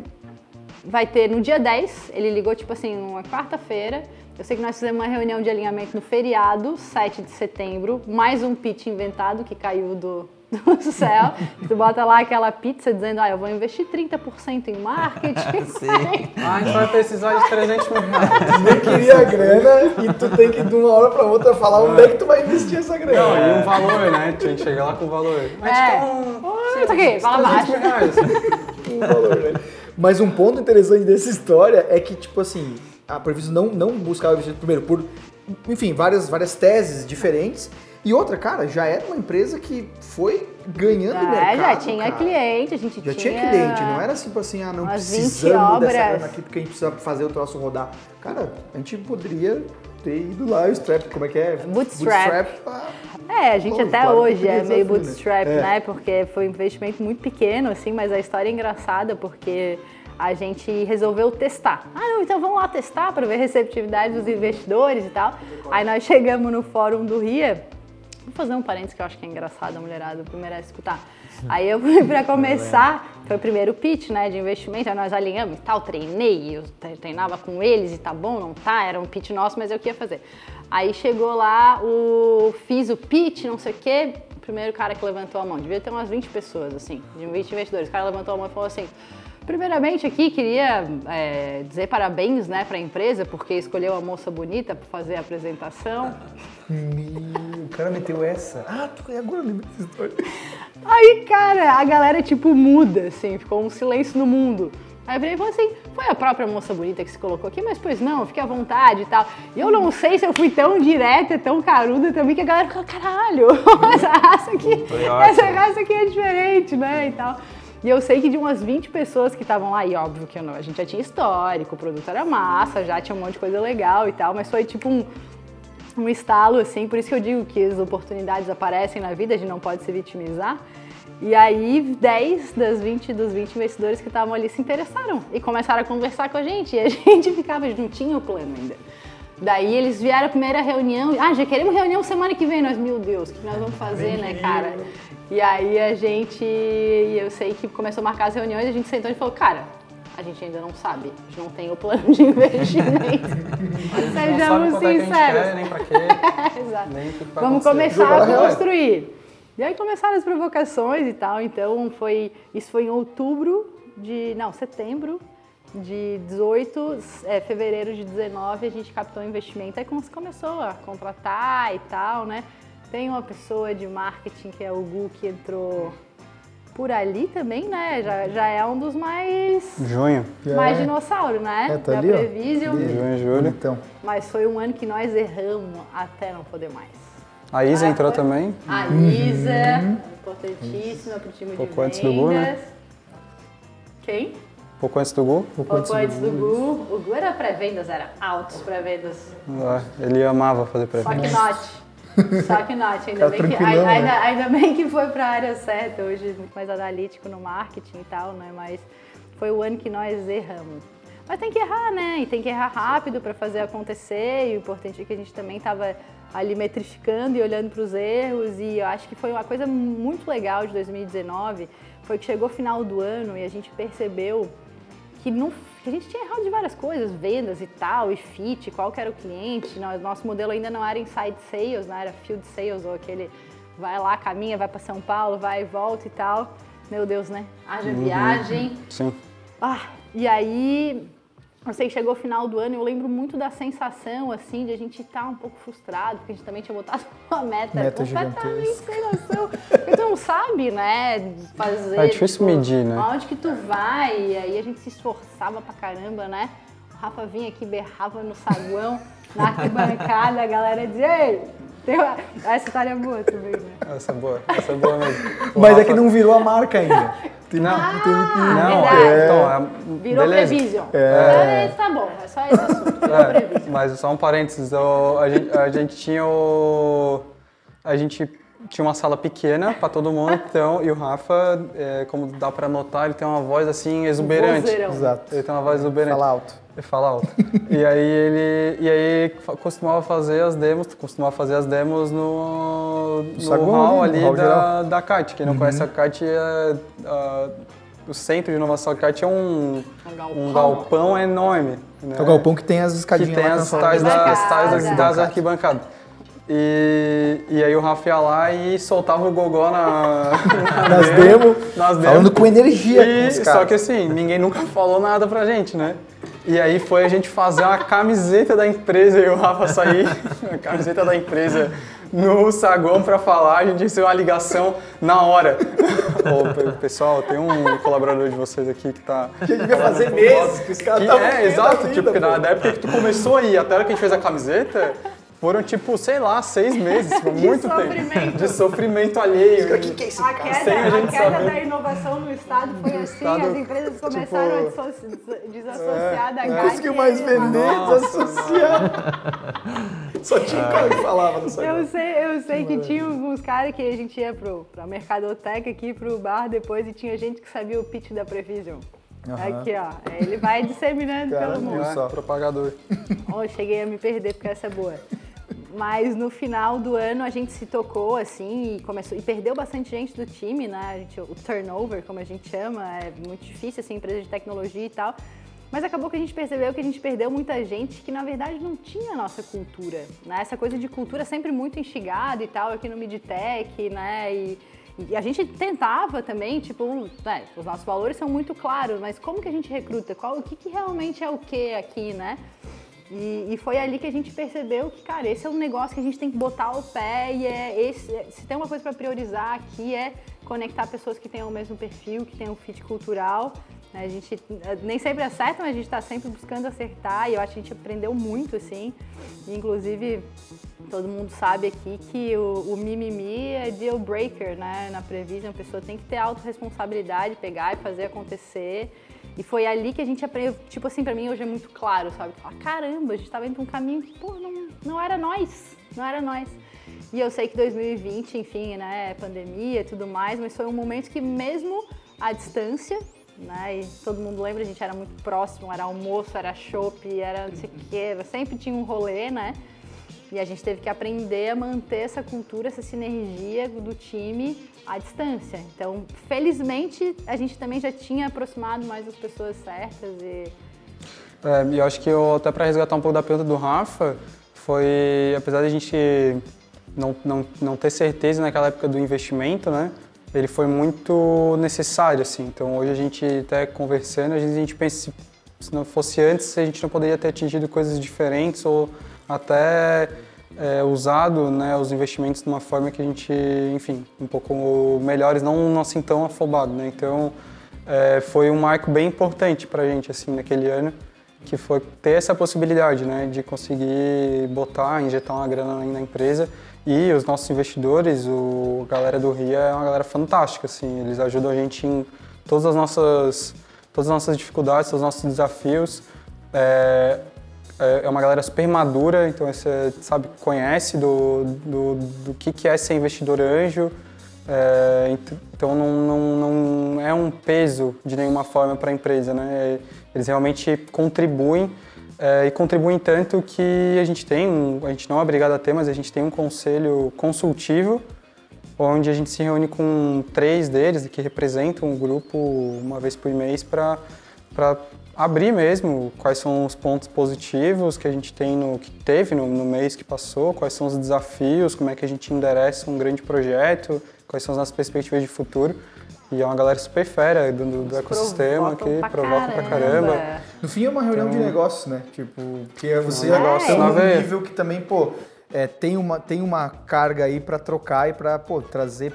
vai ter no dia 10, ele ligou tipo assim, uma quarta-feira. Eu sei que nós fizemos uma reunião de alinhamento no feriado, 7 de setembro, mais um pitch inventado que caiu do, do céu. Tu bota lá aquela pizza dizendo, ah, eu vou investir 30% em marketing. Sim. Ah, a gente vai precisar de 300 mil reais. Nem queria a grana e tu tem que de uma hora pra outra falar onde é que tu vai investir essa Não, grana. e um valor, né? Tinha que chegar lá com o valor. A gente É. quer um... Isso aqui, fala 300 baixo. reais. um valor, né? Mas um ponto interessante dessa história é que, tipo assim, a Previso não, não buscava investir primeiro por, enfim, várias, várias teses diferentes. E outra, cara, já era uma empresa que foi ganhando É, mercado. já tinha cara. cliente, a gente Já tinha tinha cliente, não era tipo assim, ah, não umas 20 precisamos dessa grana aqui porque a gente precisa fazer o troço rodar. Cara, a gente poderia ter ido lá, o strap, como é que é? Bootstrap. pra- É, a gente Pô, até hoje é meio desafio, né? bootstrap, É. né? Porque foi um investimento muito pequeno, assim, mas a história é engraçada porque a gente resolveu testar. Ah, não, então vamos lá testar para ver a receptividade dos investidores e tal. Aí nós chegamos no fórum do RIA. Vou fazer um parênteses que eu acho que é engraçado, a mulherada merece escutar. Aí eu fui para começar, foi o primeiro pitch, né, de investimento, aí nós alinhamos e tal, treinei, eu tre- treinava com eles e tá bom, não tá, era um pitch nosso, mas eu queria fazer. Aí chegou lá, o, fiz o pitch, não sei o quê, o primeiro cara que levantou a mão, devia ter umas 20 pessoas, assim, de 20 investidores, o cara levantou a mão e falou assim, primeiramente aqui queria é, dizer parabéns, né, para a empresa, porque escolheu uma moça bonita para fazer a apresentação. Meu, o cara meteu essa. Ah, tu agora eu lembro dessa história. Aí, cara, a galera, tipo, muda, assim, ficou um silêncio no mundo. Aí eu virei falei assim, foi a própria moça bonita que se colocou aqui, mas pois não, fique à vontade e tal. E eu não sei se eu fui tão direta, tão caruda também, que a galera ficou, caralho, essa raça aqui, essa raça aqui é diferente, né, e tal. E eu sei que de umas 20 pessoas que estavam lá, e óbvio que eu não, a gente já tinha histórico, o produto era massa, já tinha um monte de coisa legal e tal, mas foi tipo um, um estalo, assim, por isso que eu digo que as oportunidades aparecem na vida, a gente não pode se vitimizar. E aí, 10 das 20 dos 20 investidores que estavam ali se interessaram e começaram a conversar com a gente. E a gente ficava, não tinha o plano ainda. Daí eles vieram a primeira reunião, ah, já queremos reunião semana que vem. Nós, meu Deus, o que nós vamos fazer, né, cara? E aí a gente, eu sei que começou a marcar as reuniões, a gente sentou e falou, cara, a gente ainda não sabe, a gente não tem o plano de investimento. Não sabe Sejamos é que a gente sinceros. quer, nem pra quê, Exato. nem que que Vamos acontecer. começar a real. construir. E aí começaram as provocações e tal. Então foi. Isso foi em outubro de. Não, setembro de 18, é, fevereiro de 19, a gente captou investimento. Aí come- começou a contratar e tal, né? Tem uma pessoa de marketing que é o Gu que entrou por ali também, né? Já, já é um dos mais. Junho. Mais dinossauro, né? É, tá da ali, ó. Previsio. Ali. Junho, julho. Então, Mas foi um ano que nós erramos até não poder mais. A Isa Ah, entrou foi? também. A Isa, importantíssima para o time Pouco de vendas. antes do Gu, né? Quem? Pouco antes do gol. pouco antes antes do do Gu. O Gu era pré-vendas, era altos pré-vendas. Ah, Ele amava fazer Só que pré-venda. not. Só que not. Ainda, Cara bem que, tranquilão, ainda, né? ainda bem que foi para a área certa. Hoje muito mais analítico no marketing e tal, né? Mas foi o ano que nós erramos. Mas tem que errar, né? E tem que errar rápido para fazer acontecer. E o importante é que a gente também estava ali metrificando e olhando para os erros. E eu acho que foi uma coisa muito legal de 2019. Foi que chegou o final do ano e a gente percebeu que no que a gente tinha errado de várias coisas, vendas e tal, e fit, qual que era o cliente. Nosso modelo ainda não era inside sales, não era field sales, ou aquele vai lá, caminha, vai para São Paulo, vai e volta e tal. Meu Deus, né? Haja Uhum. viagem. Sim. Ah, e aí, eu sei que chegou o final do ano, eu lembro muito da sensação, assim, de a gente estar um pouco frustrado, porque a gente também tinha botado uma meta, Meta completamente sem noção. Porque tu não sabe, né, fazer... É difícil medir, né? Aonde que tu vai, e aí a gente se esforçava pra caramba, né? O Rafa vinha aqui, berrava no saguão, na arquibancada, a galera dizia, ei, tem uma... essa história é boa também, né? Essa é boa, essa é boa mesmo. O Mas é Rafa- que não virou a marca ainda. Não, Ah, não, verdade. é, então, é, Virou beleza. Prevision. É. É. Tá bom, é só esse assunto, virou É, mas só um parênteses, o- a, gente, a gente tinha o. A gente tinha uma sala pequena para todo mundo, então, e o Rafa, é, como dá para notar, ele tem uma voz assim exuberante. Vozeirão. Exato. Ele tem uma voz exuberante. Fala alto. Ele fala alto. e aí ele e aí costumava fazer as demos, costumava fazer as demos no, no saguão hall ali, hall da, geral. Uhum. da CAT. Quem não conhece a CAT, é, a- o centro de inovação da CAT é um, Um galpão. um galpão enorme. Né? É o galpão que tem as que escadinhas tem lá as tais, da, as tais das, das arquibancadas. E, e aí o Rafa ia lá e soltava o gogó na, Nas demo, nas demos. falando com energia E- com só que assim, ninguém nunca falou nada pra gente, né? E aí foi a gente fazer uma camiseta da empresa e o Rafa sair, a camiseta da empresa no saguão pra falar, a gente recebeu uma ligação na hora. Ô, pe- pessoal, tem um colaborador de vocês aqui que tá... Que devia fazer meses que os caras estavam é, da exato, vida, tipo, pô. na época que tu começou aí, até a hora que a gente fez a camiseta, foram tipo, sei lá, seis meses, foi muito sofrimento. tempo. De sofrimento alheio. O que, que é esse A cara? queda, Sem a queda saber. da inovação no Estado foi assim, Estado, as empresas começaram tipo, a desassociar da Não conseguiu mais vender, Nossa, desassociar. Só tinha um cara que falava no Eu sei, eu sei que tinha alguns caras que a gente ia pro, pra Mercadoteca aqui, pro bar depois, e tinha gente que sabia o pitch da Prevision. Aham. Aqui, ó. Ele vai disseminando Cara, pelo mundo. É, só. propagador. Oh, cheguei a me perder porque essa é boa. Mas no final do ano a gente se tocou assim e começou e perdeu bastante gente do time, né? Gente, o turnover, como a gente chama, é muito difícil assim, empresa de tecnologia e tal. Mas acabou que a gente percebeu que a gente perdeu muita gente que na verdade não tinha a nossa cultura, né? Essa coisa de cultura sempre muito instigada e tal aqui no Midtech, né? E, e a gente tentava também, tipo, né, os nossos valores são muito claros, mas como que a gente recruta? Qual, o que, que realmente é o que aqui, né? E, e foi ali que a gente percebeu que, cara, esse é um negócio que a gente tem que botar o pé e é esse. Se tem uma coisa para priorizar aqui é conectar pessoas que tenham o mesmo perfil, que tenham um fit cultural. né? A gente eh, nem sempre acerta, mas a gente está sempre buscando acertar e eu acho que a gente aprendeu muito, assim. Inclusive, todo mundo sabe aqui que o, o mimimi é deal breaker, né? Na Prevision, a pessoa tem que ter autorresponsabilidade, pegar e fazer acontecer. E foi ali que a gente aprendeu, tipo assim, pra mim hoje é muito claro, sabe? Falar, caramba, a gente tava indo pra um caminho que, pô, não, não era nós, não era nós. E eu sei que 2020, enfim, né, pandemia e tudo mais, mas foi um momento que mesmo à distância, né, e todo mundo lembra, a gente era muito próximo, era almoço, era chopp, era não sei o quê, sempre tinha um rolê, né? E a gente teve que aprender a manter essa cultura, essa sinergia do time à distância. Então, felizmente, a gente também já tinha aproximado mais as pessoas certas e É, e eu acho que eu, até para resgatar um pouco da pergunta do Rafa, foi, apesar de a gente não, não, não ter certeza naquela época do investimento, né? Ele foi muito necessário, assim. Então, hoje a gente até conversando, às vezes a gente pensa se não fosse antes, a gente não poderia ter atingido coisas diferentes ou até é, usado né, os investimentos de uma forma que a gente, enfim, um pouco melhores, não, não assim tão afobado, né? Então, é, foi um marco bem importante para a gente, assim, naquele ano, que foi ter essa possibilidade, né, de conseguir botar, injetar uma grana na empresa e os nossos investidores, o a galera do RIA é uma galera fantástica, assim, eles ajudam a gente em todas as nossas, todas as nossas dificuldades, todos os nossos desafios. É, é é uma galera super madura, então você sabe, conhece do, do, do que, que é ser investidor anjo. É, ent- então não, não, não é um peso de nenhuma forma para a empresa, né? Eles realmente contribuem é, e contribuem tanto que a gente tem, um, a gente não é obrigado a ter, mas a gente tem um conselho consultivo onde a gente se reúne com três deles que representam o grupo uma vez por mês para abrir mesmo quais são os pontos positivos que a gente tem no que teve no, no, mês que passou, quais são os desafios, como é que a gente endereça um grande projeto, quais são as nossas perspectivas de futuro. E é uma galera super fera do, do ecossistema que provoca pra caramba. No fim é uma reunião então, de negócios, né? Tipo, que você é, negócio num nível que também, pô, é, tem, uma, tem uma carga aí para trocar e para trazer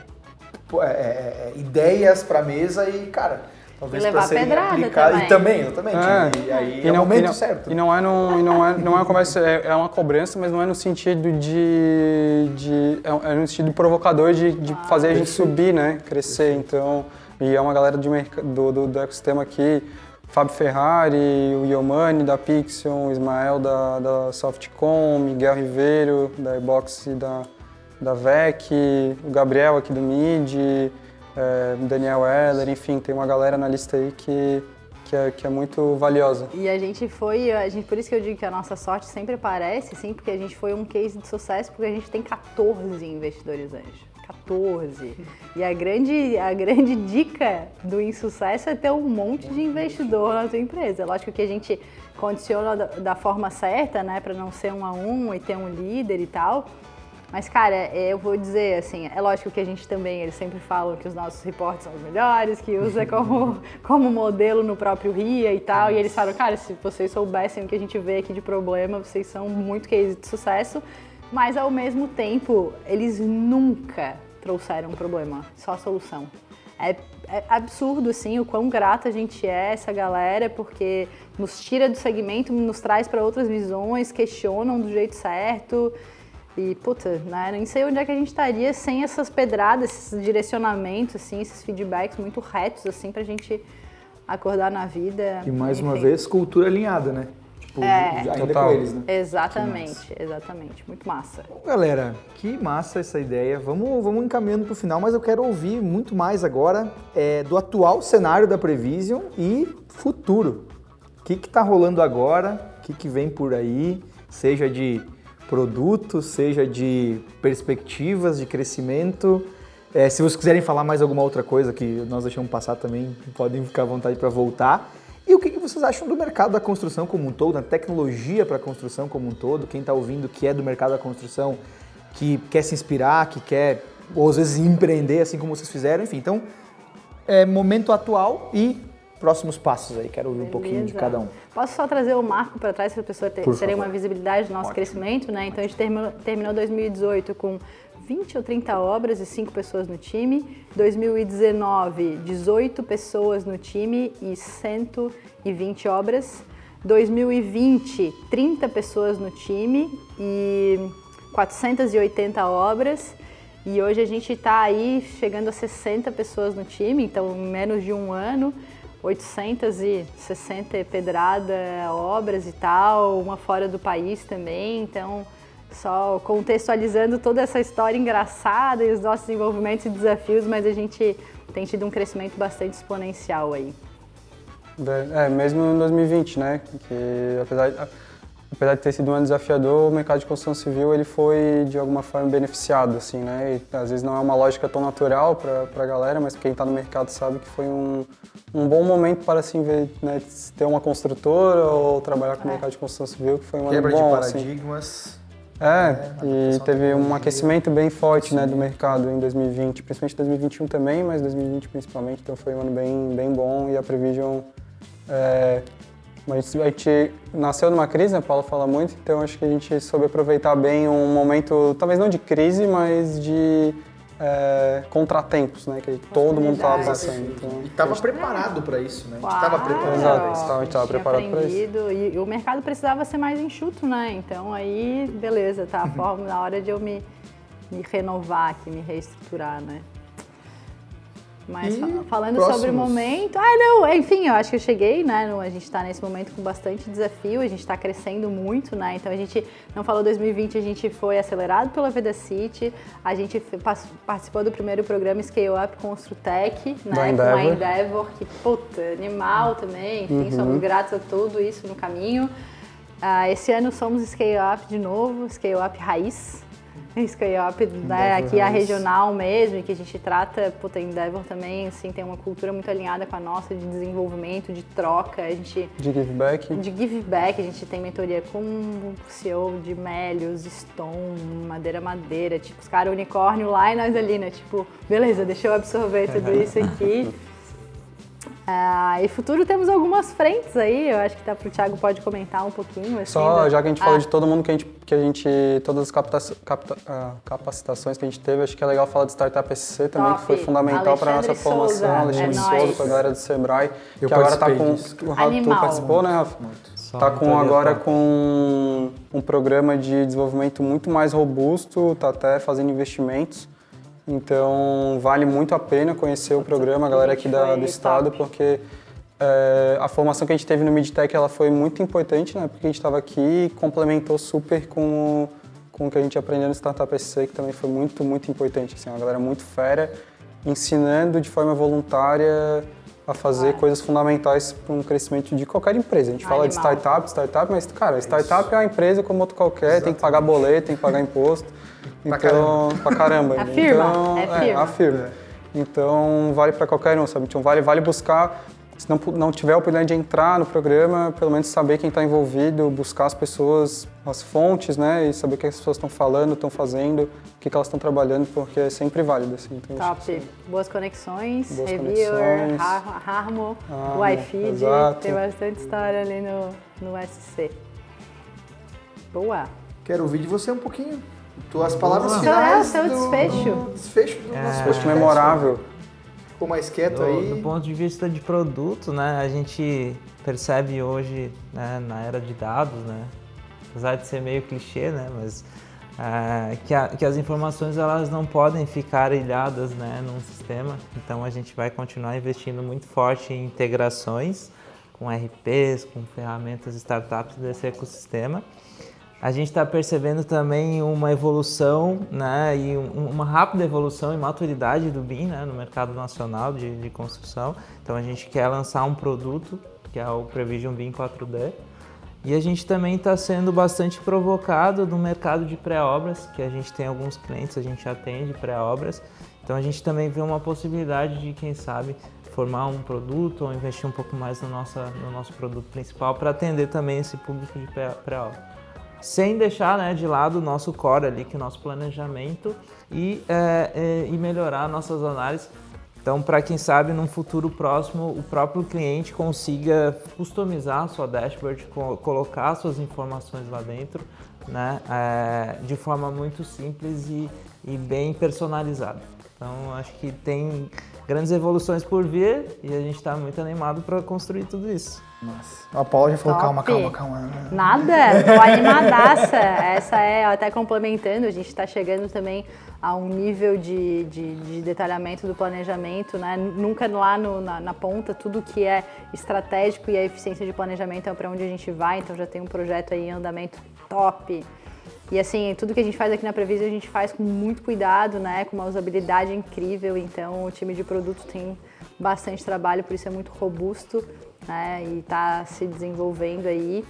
pô, é, é, é ideias para mesa e, cara, Talvez e levar pedrada aplicado. também. E também, exatamente. É. E aí e é não, é o momento e não, certo. E não é, no, e não é, não é uma conversa, é, é uma cobrança, mas não é no sentido de. de é, no sentido provocador de, de ah, fazer a gente subir, né? Crescer. Então. E é uma galera de, do, do, do ecossistema aqui. Fábio Ferrari, o Yomani da Pixion, o Ismael da, da Softcom, Miguel Ribeiro da Ebox e da, da VEC, o Gabriel aqui do MID, é, Daniel Heller, enfim, tem uma galera na lista aí que, que é, que é, muito valiosa. E a gente foi, a gente, por isso que eu digo que a nossa sorte sempre aparece, sim, porque a gente foi um case de sucesso, porque a gente tem 14 investidores anjos. 14. E a grande, a grande dica do insucesso é ter um monte de investidor na sua empresa. Lógico que a gente condiciona da, da forma certa, né, para não ser um a um e ter um líder e tal. Mas, cara, eu vou dizer assim, é lógico que a gente também, eles sempre falam que os nossos reportes são os melhores, que usa como, como modelo no próprio RIA e tal. E eles falam, cara, se vocês soubessem o que a gente vê aqui de problema, vocês são muito case de sucesso. Mas ao mesmo tempo, eles nunca trouxeram um problema, só a solução. É, é, absurdo, assim, o quão grata a gente é essa galera, porque nos tira do segmento, nos traz para outras visões, questionam do jeito certo. E, puta, né, nem sei onde é que a gente estaria sem essas pedradas, esses direcionamentos, assim, esses feedbacks muito retos, assim, pra gente acordar na vida. E mais enfim. uma vez, cultura alinhada, né? Tipo, é, ainda total. com eles, né? Exatamente, exatamente. Muito massa. Bom, galera, que massa essa ideia. Vamos, vamos encaminhando pro final, mas eu quero ouvir muito mais agora é, do atual cenário da Prevision e futuro. O que que tá rolando agora? O que que vem por aí? Seja de produto, seja de perspectivas de crescimento. É, se vocês quiserem falar mais alguma outra coisa que nós deixamos passar também, podem ficar à vontade para voltar. E o que, que vocês acham do mercado da construção como um todo, da tecnologia para a construção como um todo? Quem está ouvindo que é do mercado da construção, que quer se inspirar, que quer, ou às vezes empreender, assim como vocês fizeram, enfim. Então, é momento atual e próximos passos aí. Quero ouvir Beleza. um pouquinho de cada um. Posso só trazer o marco para trás para a pessoa ter, terem uma visibilidade do nosso Ótimo. crescimento, né? Então a gente terminou, terminou 2018 com 20 ou 30 obras e 5 pessoas no time. 2019, 18 pessoas no time e 120 obras. 2020, 30 pessoas no time e 480 obras. E hoje a gente está aí chegando a 60 pessoas no time, então em menos de um ano. 860 pedrada obras e tal, uma fora do país também, então só contextualizando toda essa história engraçada e os nossos desenvolvimentos e desafios, mas a gente tem tido um crescimento bastante exponencial aí. É, mesmo em 2020, né? Que apesar de apesar de ter sido um ano desafiador, o mercado de construção civil ele foi de alguma forma beneficiado, assim, né? E, às vezes não é uma lógica tão natural para a galera, mas quem está no mercado sabe que foi um, um bom momento para assim ver, né, ter uma construtora ou trabalhar com o é. mercado de construção civil, que foi um Quebra ano bom, de assim. paradigmas. Assim. É, é e teve um aquecimento bem forte né, do mercado em 2020, principalmente 2021 também, mas 2020 principalmente, então foi um ano bem, bem bom e a Prevision é, mas a gente nasceu numa crise, a Paula fala muito, então acho que a gente soube aproveitar bem um momento, talvez não de crise, mas de é, contratempos, né? Que todo mundo estava passando. Então, e estava preparado para isso, né? a gente estava preparado. Exato, a gente estava preparado para isso. E o mercado precisava ser mais enxuto, né? Então aí, beleza, tá a forma na hora de eu me, me renovar aqui, me reestruturar, né? Mas e falando próximos. sobre o momento. Ah, não, enfim, eu acho que eu cheguei, né? A gente está nesse momento com bastante desafio, a gente está crescendo muito, né? Então a gente não falou 2020, a gente foi acelerado pela Veda City, a gente participou do primeiro programa Scale Up Construtec, né? Com a Endeavor, que, puta, animal também, enfim, uhum. somos gratos a tudo isso no caminho. Uh, esse ano somos Scale Up de novo, Scale Up Raiz. Scale-up, né? Aqui a regional mesmo, e que a gente trata, puta, Endeavor também, assim, tem uma cultura muito alinhada com a nossa de desenvolvimento, de troca, a gente... De give back. De give back, a gente tem mentoria com o CEO de Melios, Stone, Madeira Madeira, tipo, os caras unicórnio lá e nós ali, né? Tipo, beleza, deixa eu absorver tudo isso aqui. Ah, e futuro temos algumas frentes aí, eu acho que tá pro Thiago pode comentar um pouquinho. Assim, Só, da... já que a gente ah. falou de todo mundo que a gente, que a gente todas as capta, capta, uh, capacitações que a gente teve, acho que é legal falar de Startup SC também, Top. que foi fundamental para nossa formação. Souza. Alexandre é Souza, com a galera do Sebrae, eu que agora tá com. Disso. O Rafa, tu participou, né, Rafa? Muito. Tá com agora com um programa de desenvolvimento muito mais robusto, tá até fazendo investimentos. Então vale muito a pena conhecer o programa, a galera aqui da, do estado, porque é, a formação que a gente teve no Midtech ela foi muito importante, né? Porque a gente estava aqui e complementou super com, com o que a gente aprendeu no Startup SC, que também foi muito, muito importante. Assim, uma galera muito fera, ensinando de forma voluntária a fazer coisas fundamentais para um crescimento de qualquer empresa. A gente fala de startup, startup, mas, cara, startup é uma empresa como outra qualquer, Exatamente. tem que pagar boleto, tem que pagar imposto. Então, pra caramba. Pra caramba. A firma. Então, é, firma. é a firma. Então, vale para qualquer um, sabe? Então, vale, vale buscar se não, não tiver a oportunidade de entrar no programa, pelo menos saber quem está envolvido, buscar as pessoas, as fontes, né? E saber o que as pessoas estão falando, estão fazendo, o que, que elas estão trabalhando, porque é sempre válido. Assim, então, Top. Boas conexões, Boas Reviewer, Harmo, ah, o iFeed, tem bastante história ali no, no SC. Boa. Quero ouvir de você um pouquinho. Tuas palavras Boa. finais. É o seu desfecho? Do, desfecho do é, nosso desfecho memorável ficou mais quieto do, aí? Do ponto de vista de produto, né, a gente percebe hoje, né, na era de dados, né, apesar de ser meio clichê, né, mas é, que, a, que, as informações elas não podem ficar ilhadas né, num sistema, então a gente vai continuar investindo muito forte em integrações com RPs, com ferramentas startups desse ecossistema a gente está percebendo também uma evolução, né, e um, uma rápida evolução e maturidade do BIM, né, no mercado nacional de, de, construção. Então a gente quer lançar um produto que é o Prevision BIM 4D. E a gente também está sendo bastante provocado no mercado de pré-obras, que a gente tem alguns clientes, a gente atende pré-obras. Então a gente também vê uma possibilidade de, quem sabe, formar um produto ou investir um pouco mais no, nossa, no nosso produto principal para atender também esse público de pré-obra sem deixar né, de lado o nosso core ali, que é o nosso planejamento e, é, é, e melhorar nossas análises. Então, para quem sabe, num futuro próximo, o próprio cliente consiga customizar a sua dashboard, co colocar suas informações lá dentro, né, é, de forma muito simples e, e bem personalizada. Então, acho que tem grandes evoluções por vir e a gente está muito animado para construir tudo isso. Nossa. A Paula já falou, Top. calma, calma, calma. Nada, tô animadaça. Essa é, até complementando, a gente está chegando também a um nível de, de, de, detalhamento do planejamento, né? Nunca lá no, na, na, ponta, tudo que é estratégico e a eficiência de planejamento é para onde a gente vai, então já tem um projeto aí em andamento top. E assim, tudo que a gente faz aqui na Previsão a gente faz com muito cuidado, né? Com uma usabilidade incrível, então o time de produto tem bastante trabalho, por isso é muito robusto né? E está se desenvolvendo aí.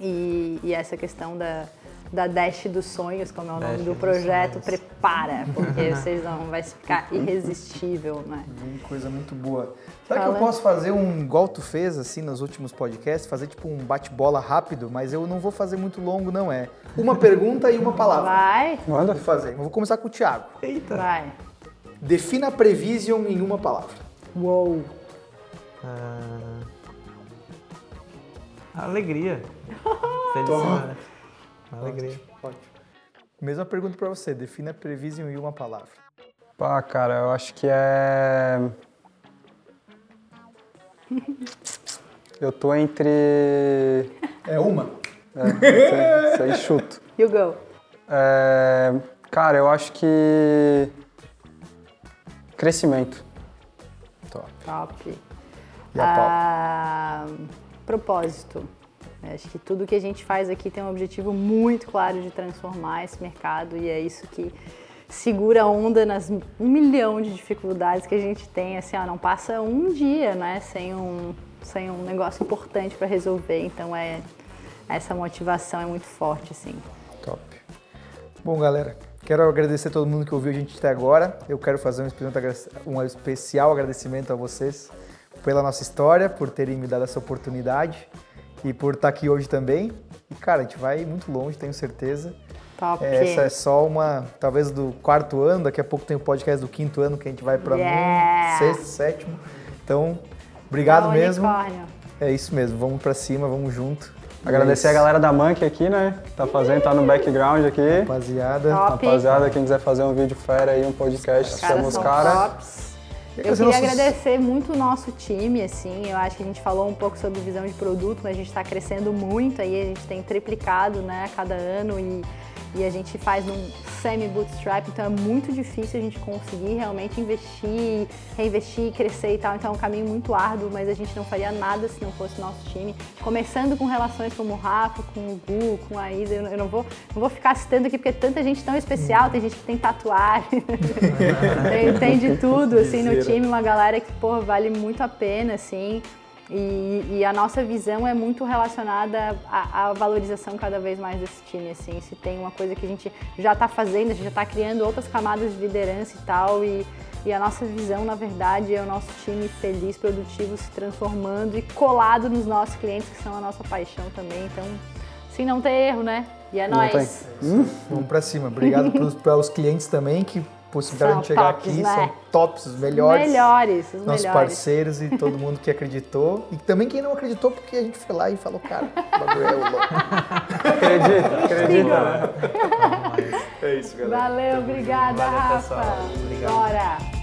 E, e, essa questão da, da Dash dos Sonhos, como é o Dash nome do projeto, prepara, porque vocês vão, vai ficar irresistível, né? Coisa muito boa. Será Fala. que eu posso fazer um, igual tu fez, assim, nos últimos podcasts, fazer tipo um bate-bola rápido, mas eu não vou fazer muito longo, não é? Uma pergunta e uma palavra. Vai. Manda. Vou fazer. Eu vou começar com o Thiago. Eita. Vai. Defina a Prevision em uma palavra. Uou. Uh... Alegria. Felicidade. Alegria. Ótimo, ótimo. Mesma pergunta para você. Defina Prevision em uma palavra. Pá, cara, eu acho que é... Eu tô entre... É uma? É, isso aí chuto. You go. É, cara, eu acho que... Crescimento. Top. Top. E a ah, propósito. Acho que tudo que a gente faz aqui tem um objetivo muito claro de transformar esse mercado e é isso que segura a onda nas um milhão de dificuldades que a gente tem. Assim, ó, não passa um dia, né, sem um, sem um negócio importante para resolver. Então é essa motivação é muito forte, assim. Top. Bom, galera, Quero agradecer a todo mundo que ouviu a gente até agora. Eu quero fazer um especial agradecimento a vocês pela nossa história, por terem me dado essa oportunidade e por estar aqui hoje também. E, cara, a gente vai muito longe, tenho certeza. Top. Essa é só uma, talvez do quarto ano, daqui a pouco tem o podcast do quinto ano que a gente vai para yeah. sexto, sétimo. Então, obrigado Não, mesmo. Unicórnio. É isso mesmo, vamos para cima, vamos junto. Agradecer a galera da Monkey aqui, né? Que tá fazendo, tá no background aqui. Rapaziada. Top. Rapaziada, quem quiser fazer um vídeo fera aí, um podcast, Os caras chama os caras. Eu queria agradecer muito o nosso time, assim, eu acho que a gente falou um pouco sobre visão de produto, mas a gente está crescendo muito aí, a gente tem triplicado, né, a cada ano e, e a gente faz num semi-bootstrap, então é muito difícil a gente conseguir realmente investir, reinvestir, crescer e tal, então é um caminho muito árduo, mas a gente não faria nada se não fosse o nosso time, começando com relações como o Rafa, com o Gu, com a Isa, eu não- vou, não vou ficar citando aqui porque é tanta gente tão especial, tem gente que tem tatuagem, tem, tem de tudo, assim, no time, uma galera que, pô, vale muito a pena, assim. E, e a nossa visão é muito relacionada à, à valorização cada vez mais desse time, assim. Se tem uma coisa que a gente já está fazendo, a gente já está criando outras camadas de liderança e tal. E, e a nossa visão, na verdade, é o nosso time feliz, produtivo, se transformando e colado nos nossos clientes, que são a nossa paixão também. Então, sem não ter erro, né? E é nóis. Vamos para cima. Obrigado pelos, pelos clientes também que possibilitaram a São gente chegar tops, aqui. né? São tops, os melhores. Melhores, os nossos melhores. parceiros e todo mundo que acreditou. E também quem não acreditou, porque a gente foi lá e falou, cara, o bagulho é louco. Acredita, acredita, né? É isso, galera. Valeu, obrigada, Valeu, Rafa. Obrigado. Bora.